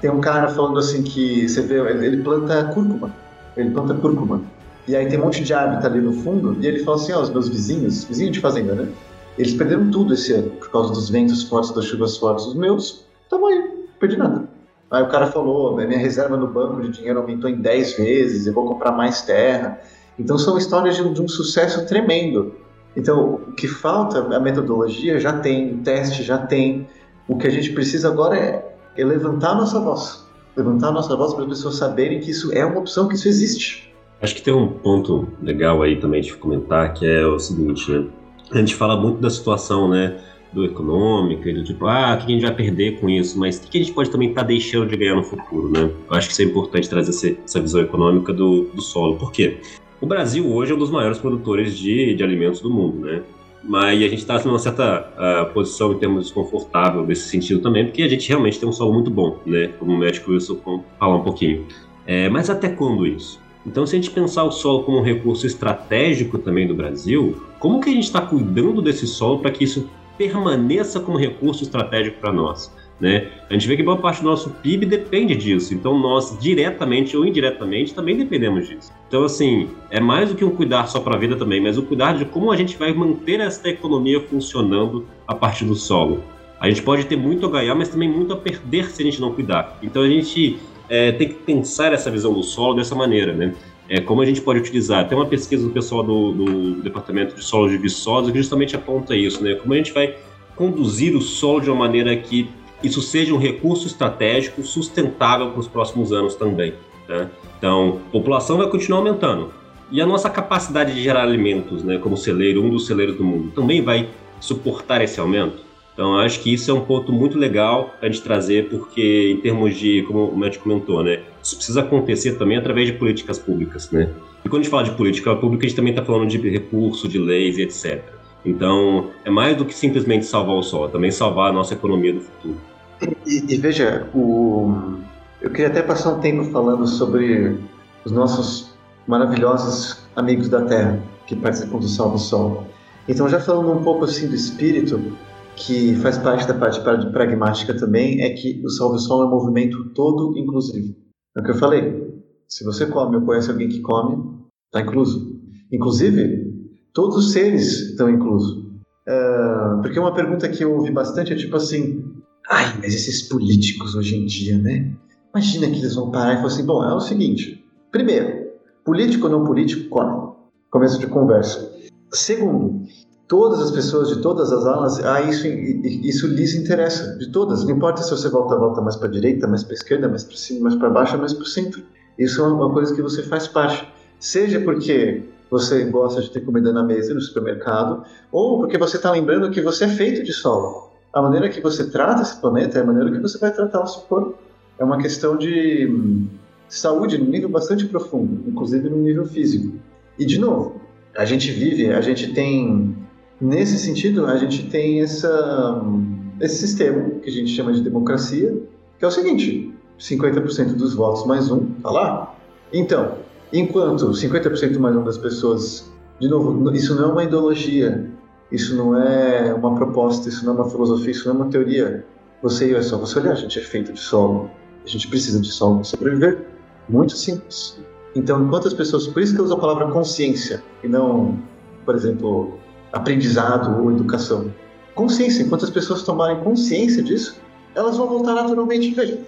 Tem um cara falando assim que você vê, ele planta cúrcuma. Ele planta cúrcuma. E aí tem um monte de árvore ali no fundo. E ele fala assim: ó, oh, os meus vizinhos, vizinhos de fazenda, né? Eles perderam tudo esse ano por causa dos ventos fortes, das chuvas fortes. Os meus, tamo aí, perdi nada. Aí o cara falou: minha reserva no banco de dinheiro aumentou em 10 vezes, eu vou comprar mais terra. Então são histórias de, de um sucesso tremendo. Então, o que falta, a metodologia já tem, o teste já tem. O que a gente precisa agora é, é levantar a nossa voz. Levantar a nossa voz para as pessoas saberem que isso é uma opção, que isso existe. Acho que tem um ponto legal aí também de comentar, que é o seguinte, né? A gente fala muito da situação, né? Do econômica, do tipo, ah, o que a gente vai perder com isso? Mas o que a gente pode também estar tá deixando de ganhar no futuro, né? Eu acho que isso é importante trazer essa visão econômica do, do solo. Por quê? O Brasil hoje é um dos maiores produtores de, de alimentos do mundo, né? Mas a gente está numa certa uh, posição em termos desconfortável nesse sentido também, porque a gente realmente tem um solo muito bom, né? Como o médico Wilson falar um pouquinho. É, mas até quando isso? Então, se a gente pensar o solo como um recurso estratégico também do Brasil, como que a gente está cuidando desse solo para que isso permaneça como recurso estratégico para nós? Né? A gente vê que boa parte do nosso PIB depende disso, então nós diretamente ou indiretamente também dependemos disso. Então, assim, é mais do que um cuidar só para a vida também, mas o cuidar de como a gente vai manter essa economia funcionando a partir do solo. A gente pode ter muito a ganhar, mas também muito a perder se a gente não cuidar. Então, a gente é, tem que pensar essa visão do solo dessa maneira, né? É, como a gente pode utilizar. Tem uma pesquisa do pessoal do, do Departamento de Solos de Viçosa que justamente aponta isso, né? Como a gente vai conduzir o solo de uma maneira que isso seja um recurso estratégico sustentável para os próximos anos também. Né? Então, a população vai continuar aumentando. E a nossa capacidade de gerar alimentos, né, como celeiro, um dos celeiros do mundo, também vai suportar esse aumento? Então, acho que isso é um ponto muito legal a gente trazer, porque, em termos de, como o médico comentou, né, isso precisa acontecer também através de políticas públicas. Né? E quando a gente fala de política pública, a gente também está falando de recursos, de leis e etc. Então, é mais do que simplesmente salvar o sol, é também salvar a nossa economia do futuro. E, e, veja, o... eu queria até passar um tempo falando sobre os nossos maravilhosos amigos da Terra que participam do Salvo Sol. Então, já falando um pouco assim do espírito, que faz parte da parte pragmática também, é que o Salve Sol é um movimento todo inclusivo. É o que eu falei. Se você come ou conhece alguém que come, está incluso. Inclusive, todos os seres estão inclusos. Uh, porque uma pergunta que eu ouvi bastante é tipo assim: Ai, mas esses políticos hoje em dia, né? Imagina que eles vão parar e falar assim: bom, é o seguinte. Primeiro, político ou não político, come. Começo de conversa. Segundo, todas as pessoas de todas as alas, ah, isso, isso lhes interessa, de todas. Não importa se você volta, volta mais para a direita, mais para a esquerda, mais para cima, mais para baixo, mais para o centro. Isso é uma coisa que você faz parte. Seja porque você gosta de ter comida na mesa no supermercado, ou porque você está lembrando que você é feito de solo a maneira que você trata esse planeta é a maneira que você vai tratar o seu corpo. É uma questão de hum, saúde num nível bastante profundo, inclusive no nível físico. E de novo, a gente vive, a gente tem nesse sentido, a gente tem essa esse sistema que a gente chama de democracia, que é o seguinte: 50% dos votos mais um tá lá. Então, enquanto 50% mais um das pessoas, de novo, isso não é uma ideologia, isso não é uma proposta, isso não é uma filosofia, isso não é uma teoria. Você é só você olhar, a gente é feito de solo, a gente precisa de solo para sobreviver. Muito simples. Então, enquanto as pessoas, por isso que eu uso a palavra consciência e não, por exemplo, aprendizado ou educação. Consciência, enquanto as pessoas tomarem consciência disso, elas vão voltar naturalmente. Veja,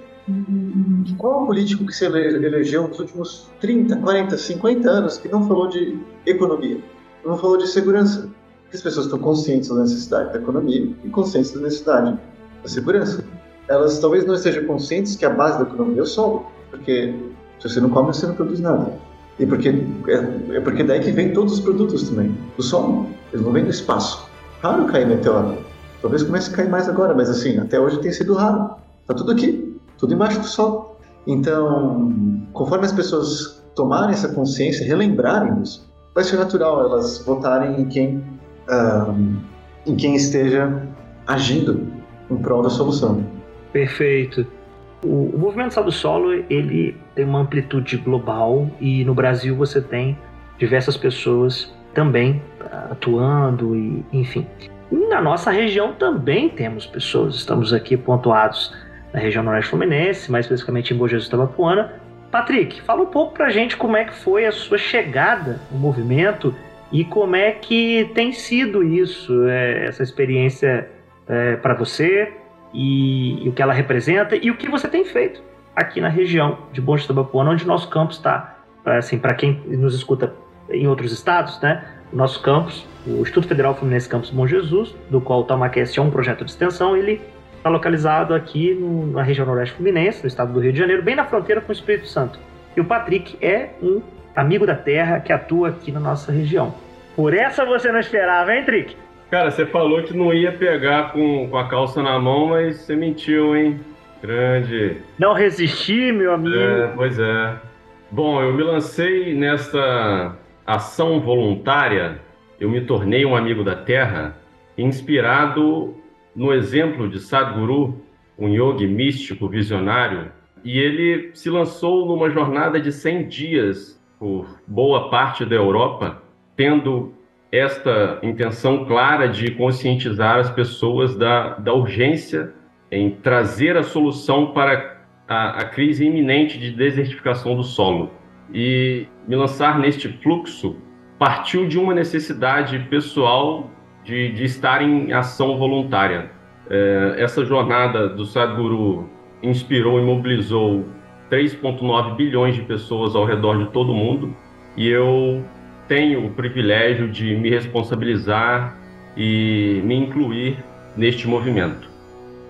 qual é o político que se elegeu nos últimos 30, 40, 50 anos que não falou de economia, não falou de segurança, as pessoas estão conscientes da necessidade da economia e conscientes da necessidade da segurança. Elas talvez não estejam conscientes que a base da economia é o solo, porque se você não come, você não produz nada. E porque é, é porque daí que vem todos os produtos também, do solo. Eles não vêm do espaço. Raro cair meteoro. Talvez comece a cair mais agora, mas assim, até hoje tem sido raro. Tá tudo aqui, tudo embaixo do sol. Então, conforme as pessoas tomarem essa consciência, relembrarem isso, vai ser natural elas votarem em quem um, em quem esteja agindo em prol da solução. Perfeito. O, o movimento Salve Solo ele tem uma amplitude global e no Brasil você tem diversas pessoas também atuando e enfim. E na nossa região também temos pessoas. Estamos aqui pontuados na região Noroeste Fluminense, mais especificamente em Bom Jesus Tabapuana. Patrick, fala um pouco pra gente como é que foi a sua chegada no movimento e como é que tem sido isso, é, essa experiência é, para você e, e, o que ela representa e o que você tem feito aqui na região de Bom Jesus Tabapuana, onde nosso campus está. Assim, para quem nos escuta em outros estados, né? Nosso campus, o Instituto Federal Fluminense Campus Bom Jesus, do qual o Tamacast é um projeto de extensão, ele está localizado aqui no, na região noroeste fluminense, no estado do Rio de Janeiro, bem na fronteira com o Espírito Santo. E o Patrick é um amigo da terra que atua aqui na nossa região. Por essa você não esperava, hein, Trick? Cara, você falou que não ia pegar com, com a calça na mão, mas você mentiu, hein? Grande. Não resisti, meu amigo. É, pois é. Bom, eu me lancei nesta ação voluntária, eu me tornei um amigo da terra, inspirado no exemplo de Sadhguru, um yogi místico visionário, e ele se lançou numa jornada de 100 dias por boa parte da Europa, tendo esta intenção clara de conscientizar as pessoas da, da urgência em trazer a solução para a, a crise iminente de desertificação do solo. E me lançar neste fluxo partiu de uma necessidade pessoal de, de estar em ação voluntária. É, essa jornada do Sadhguru inspirou e mobilizou 3,9 bilhões de pessoas ao redor de todo o mundo e eu tenho o privilégio de me responsabilizar e me incluir neste movimento.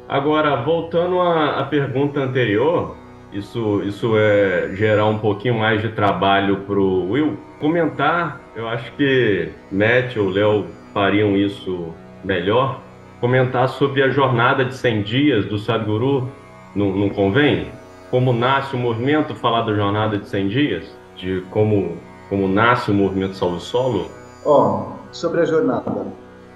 Agora, voltando à, à pergunta anterior, isso, isso é gerar um pouquinho mais de trabalho para o Will. Comentar, eu acho que Matt ou Léo fariam isso melhor. Comentar sobre a jornada de 100 dias do Sadhguru, não, não convém? Como nasce o movimento, falar da jornada de 100 dias? De como, como nasce o movimento Salve Solo? Ó, oh, sobre a jornada.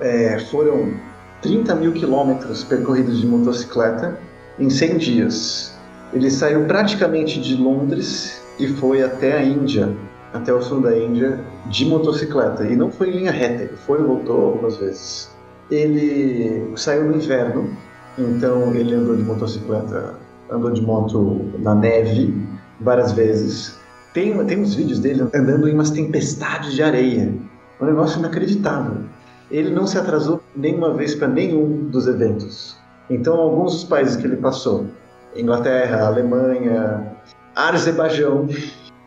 É, foram 30 mil quilômetros percorridos de motocicleta em 100 dias. Ele saiu praticamente de Londres e foi até a Índia, até o sul da Índia, de motocicleta. E não foi em linha reta, ele foi e voltou algumas vezes. Ele saiu no inverno, então ele andou de motocicleta, andou de moto na neve várias vezes. Tem, tem uns vídeos dele andando em umas tempestades de areia. Um negócio inacreditável. Ele não se atrasou nenhuma vez para nenhum dos eventos. Então, alguns dos países que ele passou, Inglaterra, Alemanha, Azerbaijão,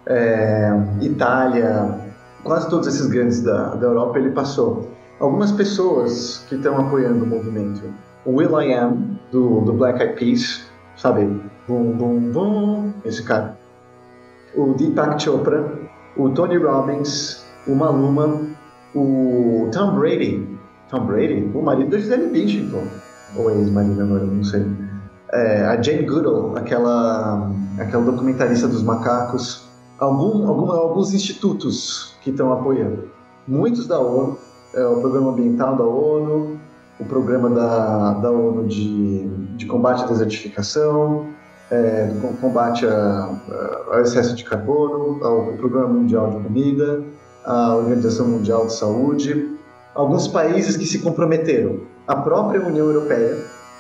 é, Itália, quase todos esses grandes da, da Europa ele passou. Algumas pessoas que estão apoiando o movimento. O Will I Am, do, do Black Eyed Peas, sabe? Bum, bum, bum, esse cara. O Deepak Chopra, o Tony Robbins, o Maluma, o Tom Brady. Tom Brady? O marido da Gisele Bündchen, Ou ex-marido agora, não sei é, a Jane Goodall, aquela, aquela documentarista dos macacos, algum, algum, alguns institutos que estão apoiando. Muitos da ONU, é, o Programa Ambiental da ONU, o Programa da, da ONU de, de Combate à Desertificação, é, combate ao excesso de carbono, ao Programa Mundial de Comida, a Organização Mundial de Saúde, alguns países que se comprometeram, a própria União Europeia,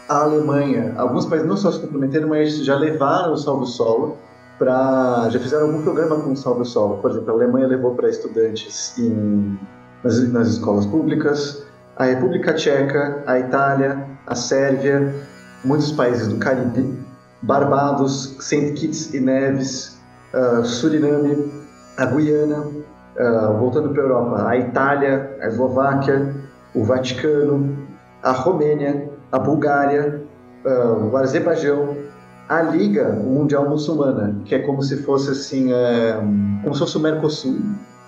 a Alemanha, alguns países não só se comprometeram, mas já levaram o Salvo Solo para. já fizeram algum programa com o Salvo Solo. Por exemplo, a Alemanha levou para estudantes em, nas, nas escolas públicas, a República Tcheca, a Itália, a Sérvia, muitos países do Caribe, Barbados, Saint Kitts e Neves, uh, Suriname, a Guiana, uh, voltando para a Europa, a Itália, a Eslováquia, o Vaticano, a Romênia, a Bulgária, uh, o Azerbaijão, a Liga Mundial Muçulmana, que é como se fosse assim, é, como se fosse o Mercosul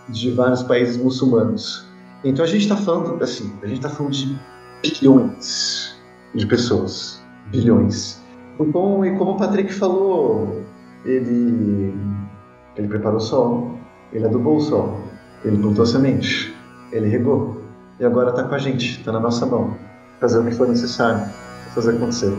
de vários países muçulmanos. Então a gente está falando assim, a gente está falando de bilhões de pessoas, bilhões. Bom, e como o Patrick falou, ele ele preparou o solo, ele adubou o solo, ele plantou a semente, ele regou e agora está com a gente, está na nossa mão fazer o que for necessário fazer acontecer.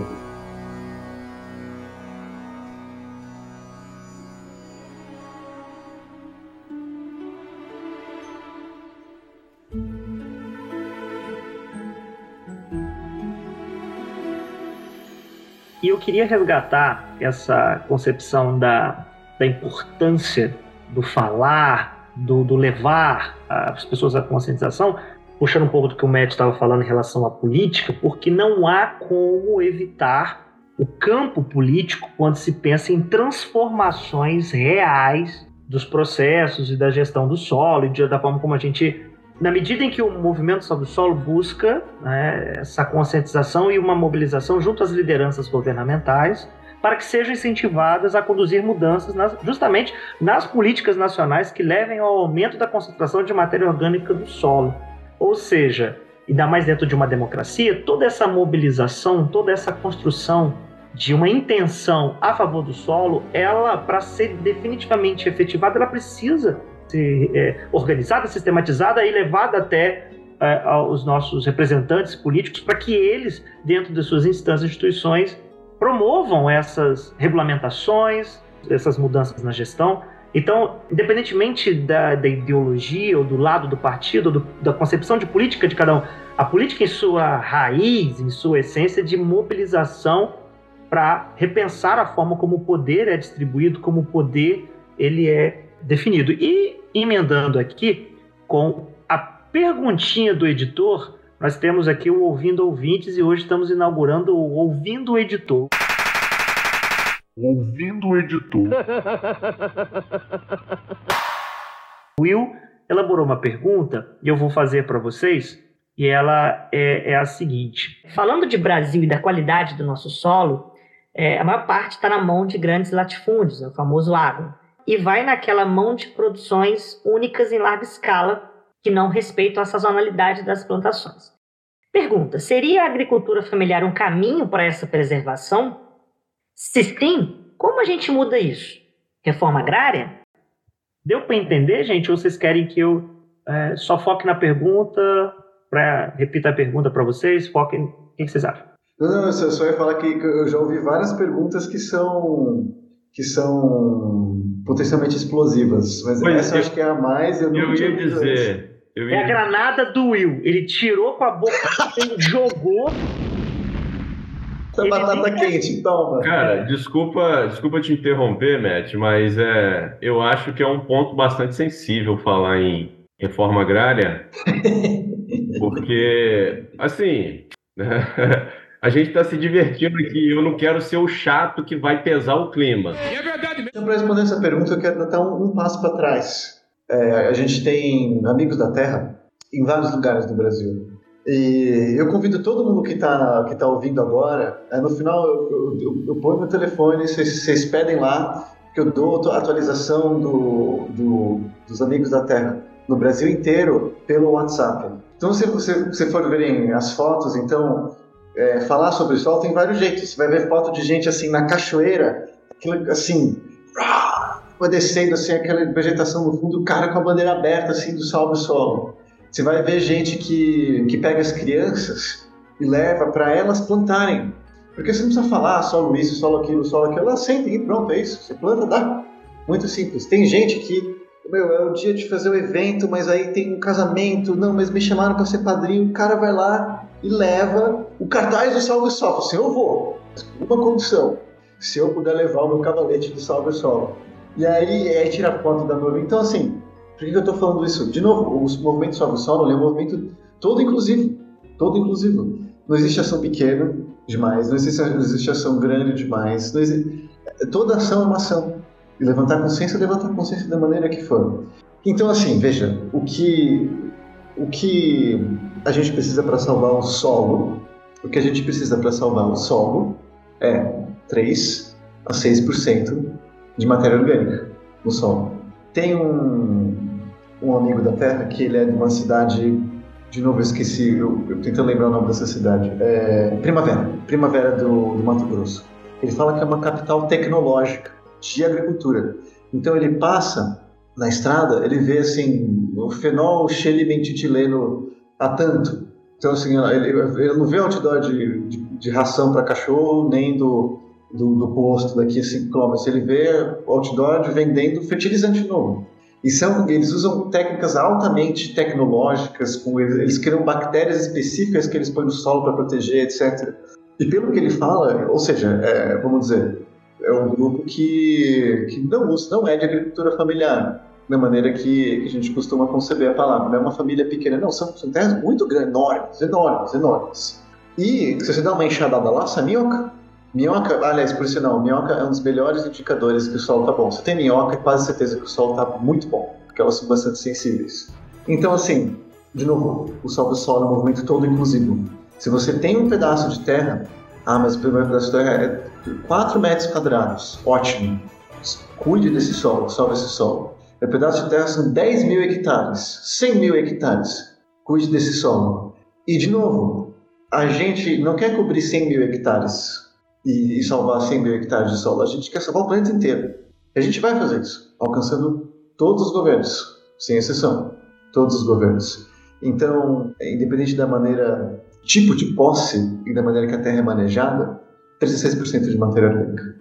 Eu queria resgatar essa concepção da, da importância do falar, do, do levar as pessoas à conscientização, puxando um pouco do que o Matt estava falando em relação à política, porque não há como evitar o campo político quando se pensa em transformações reais dos processos e da gestão do solo e da forma como a gente na medida em que o movimento sobre o solo busca né, essa conscientização e uma mobilização junto às lideranças governamentais para que sejam incentivadas a conduzir mudanças nas, justamente nas políticas nacionais que levem ao aumento da concentração de matéria orgânica do solo. Ou seja, ainda mais dentro de uma democracia, toda essa mobilização, toda essa construção de uma intenção a favor do solo, ela, para ser definitivamente efetivada, ela precisa ser é, organizada, sistematizada e levada até é, aos nossos representantes políticos para que eles, dentro de suas instâncias e instituições, promovam essas regulamentações, essas mudanças na gestão. Então, independentemente da, da ideologia ou do lado do partido, do, da concepção de política de cada um, a política em sua raiz, em sua essência, é de mobilização para repensar a forma como o poder é distribuído, como o poder ele é definido. E emendando aqui com a perguntinha do editor, nós temos aqui o Ouvindo Ouvintes e hoje estamos inaugurando o Ouvindo Editor. Ouvindo o editor. Will elaborou uma pergunta e eu vou fazer para vocês. E ela é, é, a seguinte: Falando de Brasil e da qualidade do nosso solo, é, a maior parte está na mão de grandes latifúndios, o famoso agro e vai naquela mão de produções únicas em larga escala que não respeitam a sazonalidade das plantações. Pergunta: seria a agricultura familiar um caminho para essa preservação? Se sim, como a gente muda isso? Reforma agrária? Deu para entender, gente? Ou vocês querem que eu é, só foque na pergunta, para repita a pergunta para vocês? Foquem. O que vocês acham? Não, não, eu só ia falar que eu já ouvi várias perguntas que são que são potencialmente explosivas. Mas pois essa eu acho que é a mais. Eu, eu ia dizer. Eu ia... É a granada do Will. Ele tirou com a boca, ele jogou. Essa batata quente, toma. Cara, desculpa, desculpa te interromper, Matt, mas é, eu acho que é um ponto bastante sensível falar em reforma agrária, porque, assim, né, a gente está se divertindo aqui. Eu não quero ser o chato que vai pesar o clima. É verdade mesmo. Então, para responder essa pergunta, eu quero dar um, um passo para trás. É, a gente tem amigos da Terra em vários lugares do Brasil. E eu convido todo mundo que está que tá ouvindo agora. É, no final, eu, eu, eu ponho meu telefone, vocês, vocês pedem lá, que eu dou a atualização do, do, dos amigos da Terra no Brasil inteiro pelo WhatsApp. Então, se você, se for verem as fotos, então é, falar sobre sol tem vários jeitos. Você vai ver foto de gente assim na cachoeira, aquilo, assim, descendo assim, aquela vegetação no fundo, o cara com a bandeira aberta assim do salve solo. Você vai ver gente que, que pega as crianças e leva para elas plantarem. Porque você não precisa falar solo isso, solo aquilo, solo aquilo. Elas sentem e pronto, é isso. Você planta, dá. Muito simples. Tem gente que meu, é o dia de fazer o evento, mas aí tem um casamento, não, mas me chamaram para ser padrinho, o cara vai lá e leva o cartaz do Salve Sol. Assim, eu vou, uma condição, se eu puder levar o meu cavalete do Salve Sol. E aí, é tirar foto da noiva. Então, assim, por que eu estou falando isso? De novo, o movimento Salve Sol é um movimento todo inclusivo, todo inclusivo. Não existe ação pequena demais, não existe, não existe ação grande demais, existe... toda ação é uma ação. E levantar consciência, levantar consciência da maneira que for. Então, assim, veja, o que, o que a gente precisa para salvar o solo, o que a gente precisa para salvar o solo é 3 a 6% de matéria orgânica no solo. Tem um, um amigo da Terra que ele é de uma cidade, de novo eu esqueci, eu, eu tento lembrar o nome dessa cidade, é Primavera, Primavera do, do Mato Grosso. Ele fala que é uma capital tecnológica de agricultura. Então ele passa na estrada, ele vê assim o fenol xelimentileno a tanto. Então assim, ele, ele não vê outdoor de, de, de ração para cachorro nem do, do, do, posto daqui a 5 km. Ele vê outdoor de vendendo fertilizante novo. E são, eles usam técnicas altamente tecnológicas, com, eles criam bactérias específicas que eles põem no solo para proteger, etc. E pelo que ele fala, ou seja, é, vamos dizer, é um grupo que, que não, não é de agricultura familiar, da maneira que a gente costuma conceber a palavra. Não é uma família pequena, não, são, são terras muito grandes, enormes, enormes, enormes. E se você dá uma enxadada lá, essa minhoca, minhoca, aliás, por sinal, minhoca é um dos melhores indicadores que o solo está bom. Se tem minhoca, é quase certeza que o solo está muito bom, porque elas são bastante sensíveis. Então, assim, de novo, o solo é um movimento todo inclusivo. Se você tem um pedaço de terra, ah, mas o primeiro pedaço de terra é 4 metros quadrados, ótimo. Cuide desse solo, salve esse solo. O pedaço de terra são 10 mil hectares, 100 mil hectares. Cuide desse solo. E, de novo, a gente não quer cobrir 100 mil hectares e, e salvar 100 mil hectares de solo. A gente quer salvar o planeta inteiro. E a gente vai fazer isso, alcançando todos os governos, sem exceção. Todos os governos. Então, independente da maneira, tipo de posse e da maneira que a terra é manejada, 36% de matéria orgânica.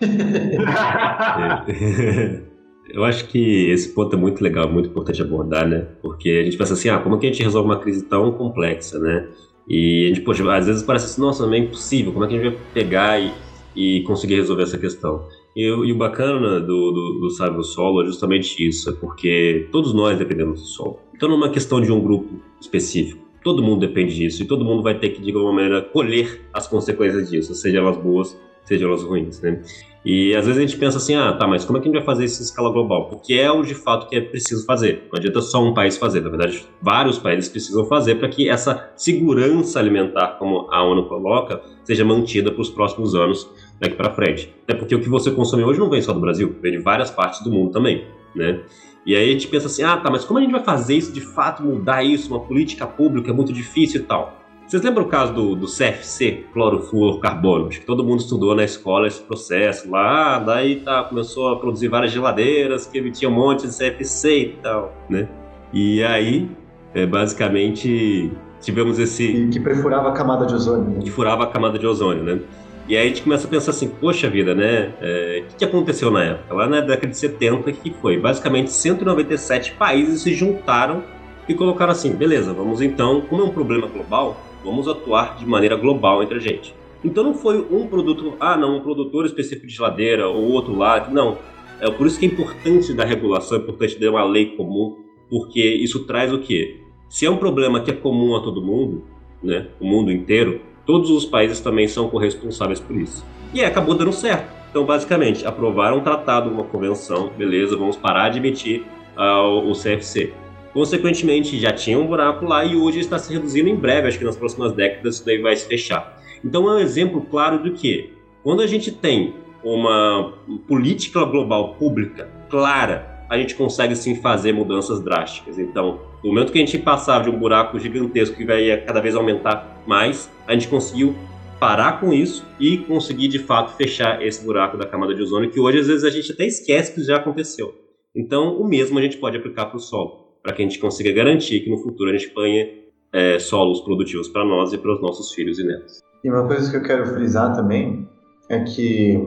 Eu acho que esse ponto é muito legal, muito importante abordar, né? Porque a gente pensa assim, ah, como é que a gente resolve uma crise tão complexa, né? E a gente, poxa, às vezes parece assim, nossa, não é impossível, como é que a gente vai pegar e, e conseguir resolver essa questão? E, e o bacana do, do, do Sábio Solo é justamente isso, é porque todos nós dependemos do solo. Então não é uma questão de um grupo específico, todo mundo depende disso e todo mundo vai ter que, de alguma maneira, colher as consequências disso, seja elas boas, seja elas ruins, né? E às vezes a gente pensa assim, ah, tá, mas como é que a gente vai fazer isso em escala global? Porque é o de fato que é preciso fazer. Não adianta só um país fazer, na verdade, vários países precisam fazer para que essa segurança alimentar, como a ONU coloca, seja mantida para os próximos anos daqui para frente. Até porque o que você consome hoje não vem só do Brasil, vem de várias partes do mundo também, né? E aí a gente pensa assim, ah, tá, mas como a gente vai fazer isso de fato, mudar isso, uma política pública é muito difícil e tal. Vocês lembram o caso do, do CFC, clorofluorcarbono? Acho que todo mundo estudou na escola esse processo lá, daí tá, começou a produzir várias geladeiras que emitia um monte de CFC e tal, né? E aí, é, basicamente, tivemos esse... E que perfurava a camada de ozônio. Né? Que furava a camada de ozônio, né? E aí a gente começa a pensar assim, poxa vida, né? É, o que, aconteceu na época? Lá na década de 70, que foi? Basicamente, 197 países se juntaram e colocaram assim, beleza, vamos então, como é um problema global, vamos atuar de maneira global entre a gente. Então não foi um produto, ah não, um produtor específico de geladeira ou outro lá, não. É por isso que é importante da regulação, é importante ter uma lei comum, porque isso traz o quê? Se é um problema que é comum a todo mundo, né, o mundo inteiro, Todos os países também são corresponsáveis por isso. E acabou dando certo. Então, basicamente, aprovaram um tratado, uma convenção, beleza, vamos parar de emitir uh, o CFC. Consequentemente, já tinha um buraco lá e hoje está se reduzindo em breve, acho que nas próximas décadas isso daí vai se fechar. Então, é um exemplo claro do que, quando a gente tem uma política global pública clara, a gente consegue sim fazer mudanças drásticas. Então, no momento que a gente passava de um buraco gigantesco que vai cada vez aumentar mais, a gente conseguiu parar com isso e conseguir de fato fechar esse buraco da camada de ozônio que hoje às vezes a gente até esquece que já aconteceu. Então, o mesmo a gente pode aplicar para o solo, para que a gente consiga garantir que no futuro a gente tenha é, solos produtivos para nós e para os nossos filhos e netos. E uma coisa que eu quero frisar também é que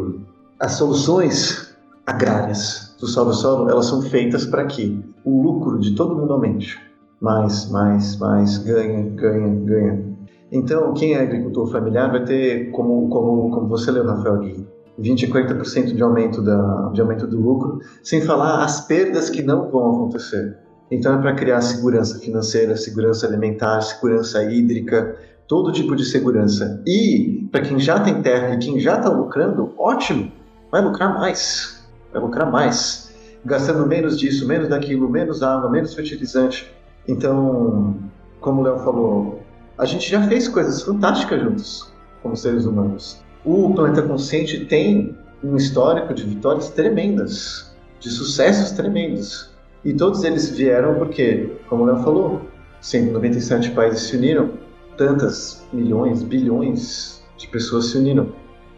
as soluções agrárias do solo-solo, elas são feitas para que o lucro de todo mundo aumente mais, mais, mais, ganha, ganha, ganha. Então, quem é agricultor familiar vai ter, como, como, como você leu, Rafael, de 20 a 40% de aumento, da, de aumento do lucro, sem falar as perdas que não vão acontecer. Então, é para criar segurança financeira, segurança alimentar, segurança hídrica, todo tipo de segurança. E, para quem já tem terra e quem já está lucrando, ótimo, vai lucrar mais, vai lucrar mais. Gastando menos disso, menos daquilo, menos água, menos fertilizante então, como o Léo falou, a gente já fez coisas fantásticas juntos, como seres humanos. O Planeta Consciente tem um histórico de vitórias tremendas, de sucessos tremendos. E todos eles vieram porque, como o Léo falou, 197 países se uniram, tantas milhões, bilhões de pessoas se uniram.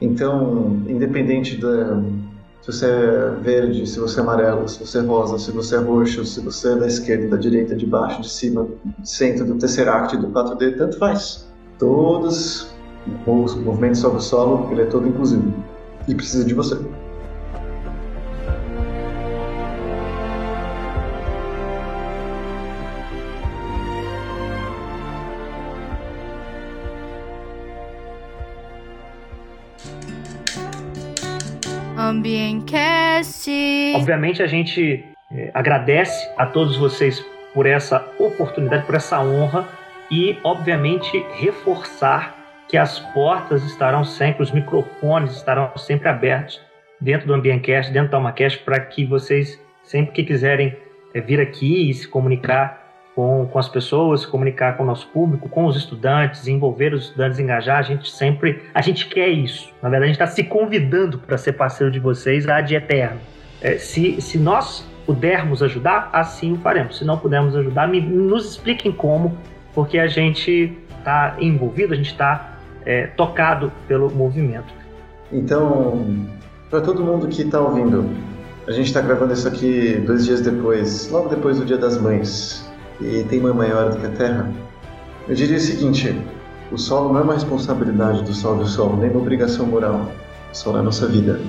Então, independente da, se você é verde, se você é amarelo, se você é rosa, se você é roxo, se você é da esquerda, da direita, de baixo, de cima, centro, do Tesseract, do 4D, tanto faz. Todos os movimentos sobre o solo, ele é todo inclusivo. E precisa de você. Obviamente a gente é, agradece a todos vocês por essa oportunidade, por essa honra e, obviamente, reforçar que as portas estarão sempre, os microfones estarão sempre abertos dentro do Ambiencast, dentro da AlmaCast, para que vocês, sempre que quiserem é, vir aqui e se comunicar com, com as pessoas, comunicar com o nosso público, com os estudantes, envolver os estudantes, engajar, a gente sempre, a gente quer isso. Na verdade, a gente está se convidando para ser parceiro de vocês lá de eterno. É, se, se nós pudermos ajudar, assim o faremos. Se não pudermos ajudar, me, nos expliquem como, porque a gente está envolvido, a gente está é, tocado pelo movimento. Então, para todo mundo que está ouvindo, a gente está gravando isso aqui dois dias depois, logo depois do Dia das Mães, e tem mãe maior do que a Terra. Eu diria o seguinte: o solo não é uma responsabilidade do solo do solo, nem uma obrigação moral. O solo é a nossa vida.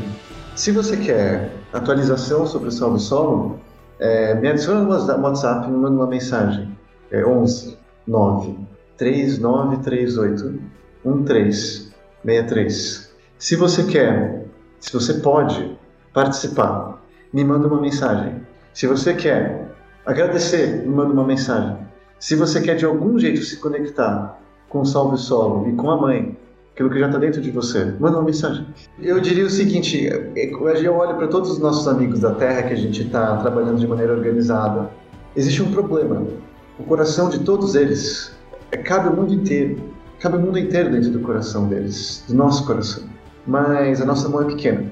Se você quer atualização sobre o solo do solo, é, me adiciona no WhatsApp e me manda uma mensagem. É 11 9 3938 1363. Se você quer, se você pode participar, me manda uma mensagem. Se você quer agradecer, me manda uma mensagem. Se você quer de algum jeito se conectar com o Salve Solo e com a mãe, aquilo que já está dentro de você, manda uma mensagem. Eu diria o seguinte: eu olho para todos os nossos amigos da Terra que a gente está trabalhando de maneira organizada. Existe um problema. O coração de todos eles é, cabe o mundo inteiro. Cabe o mundo inteiro dentro do coração deles, do nosso coração. Mas a nossa mão é pequena.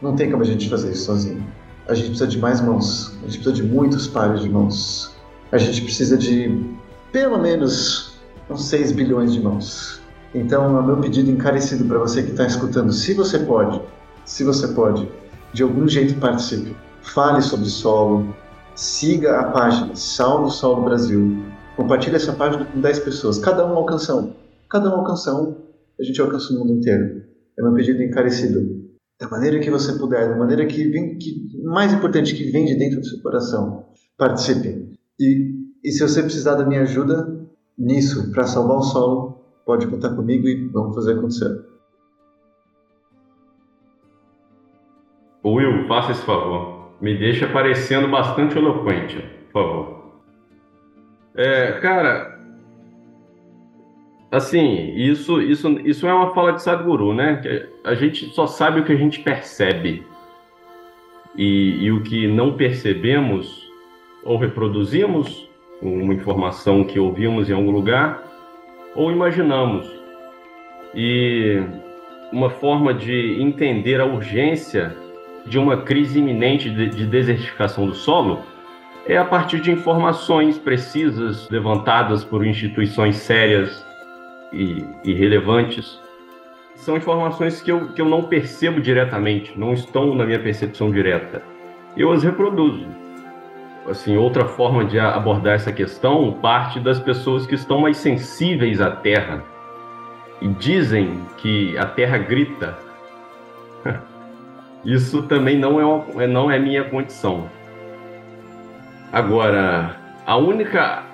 Não tem como a gente fazer isso sozinho. A gente precisa de mais mãos. A gente precisa de muitos pares de mãos. A gente precisa de pelo menos uns 6 bilhões de mãos. Então, é o meu pedido encarecido para você que está escutando, se você pode, se você pode, de algum jeito participe. Fale sobre solo, siga a página Salve o Solo Brasil, compartilhe essa página com 10 pessoas, cada um alcança um. Cada um alcança um, a gente alcança o mundo inteiro. É meu pedido encarecido. Da maneira que você puder, da maneira que vem, que mais importante, que vem de dentro do seu coração. Participe. E, e se você precisar da minha ajuda nisso, para salvar o solo, pode contar comigo e vamos fazer acontecer. Will, faça esse favor. Me deixa parecendo bastante eloquente, por favor. É, cara, assim, isso, isso, isso é uma fala de Sadhguru, né? A gente só sabe o que a gente percebe. E, e o que não percebemos, ou reproduzimos uma informação que ouvimos em algum lugar, ou imaginamos. E uma forma de entender a urgência de uma crise iminente de, de desertificação do solo é a partir de informações precisas levantadas por instituições sérias e. São informações que eu, que eu não percebo diretamente, não estão na minha percepção direta. Eu as reproduzo assim, outra forma de abordar essa questão parte das pessoas que estão mais sensíveis à Terra e dizem que a Terra grita. Isso também não é, uma, não é minha condição. Agora, a única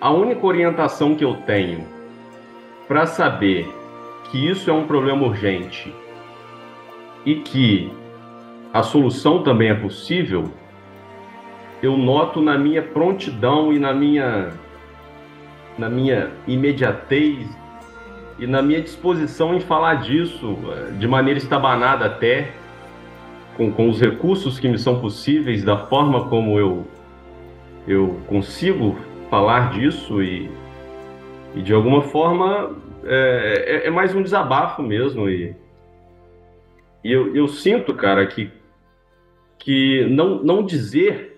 a única orientação que eu tenho para saber que isso é um problema urgente e que a solução também é possível eu noto na minha prontidão e na minha na minha imediatez e na minha disposição em falar disso eh, de maneira estabanada até com, com os recursos que me são possíveis da forma como eu eu consigo falar disso e, e de alguma forma é, é, é mais um desabafo mesmo e, e eu, eu sinto cara que que não não dizer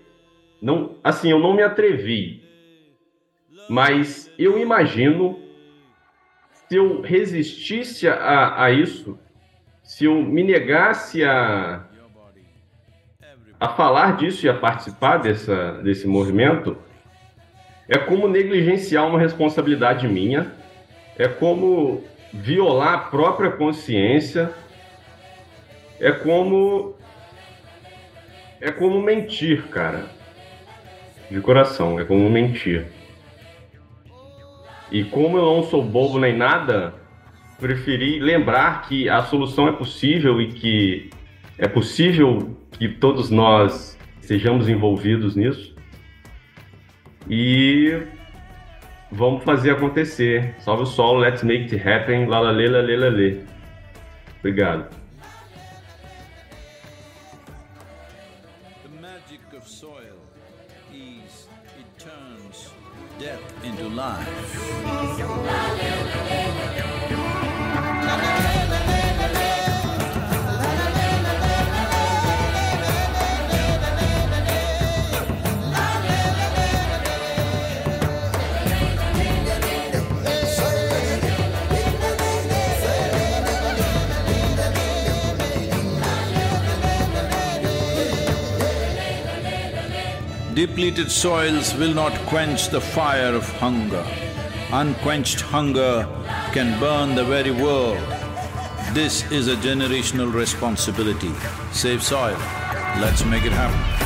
não, assim, eu não me atrevi. Mas eu imagino se eu resistisse a, a isso, se eu me negasse a, a falar disso e a participar dessa, desse movimento, é como negligenciar uma responsabilidade minha, é como violar a própria consciência, é como é como mentir, cara. De coração, é como mentir. E como eu não sou bobo nem nada, preferi lembrar que a solução é possível e que É possível que todos nós sejamos envolvidos nisso e vamos fazer acontecer. Salve o sol, let's make it happen, lá lá lê, lá lê, lá lê. Obrigado. Depleted soils will not quench the fire of hunger. Unquenched hunger can burn the very world. This is a generational responsibility. Save soil. Let's make it happen.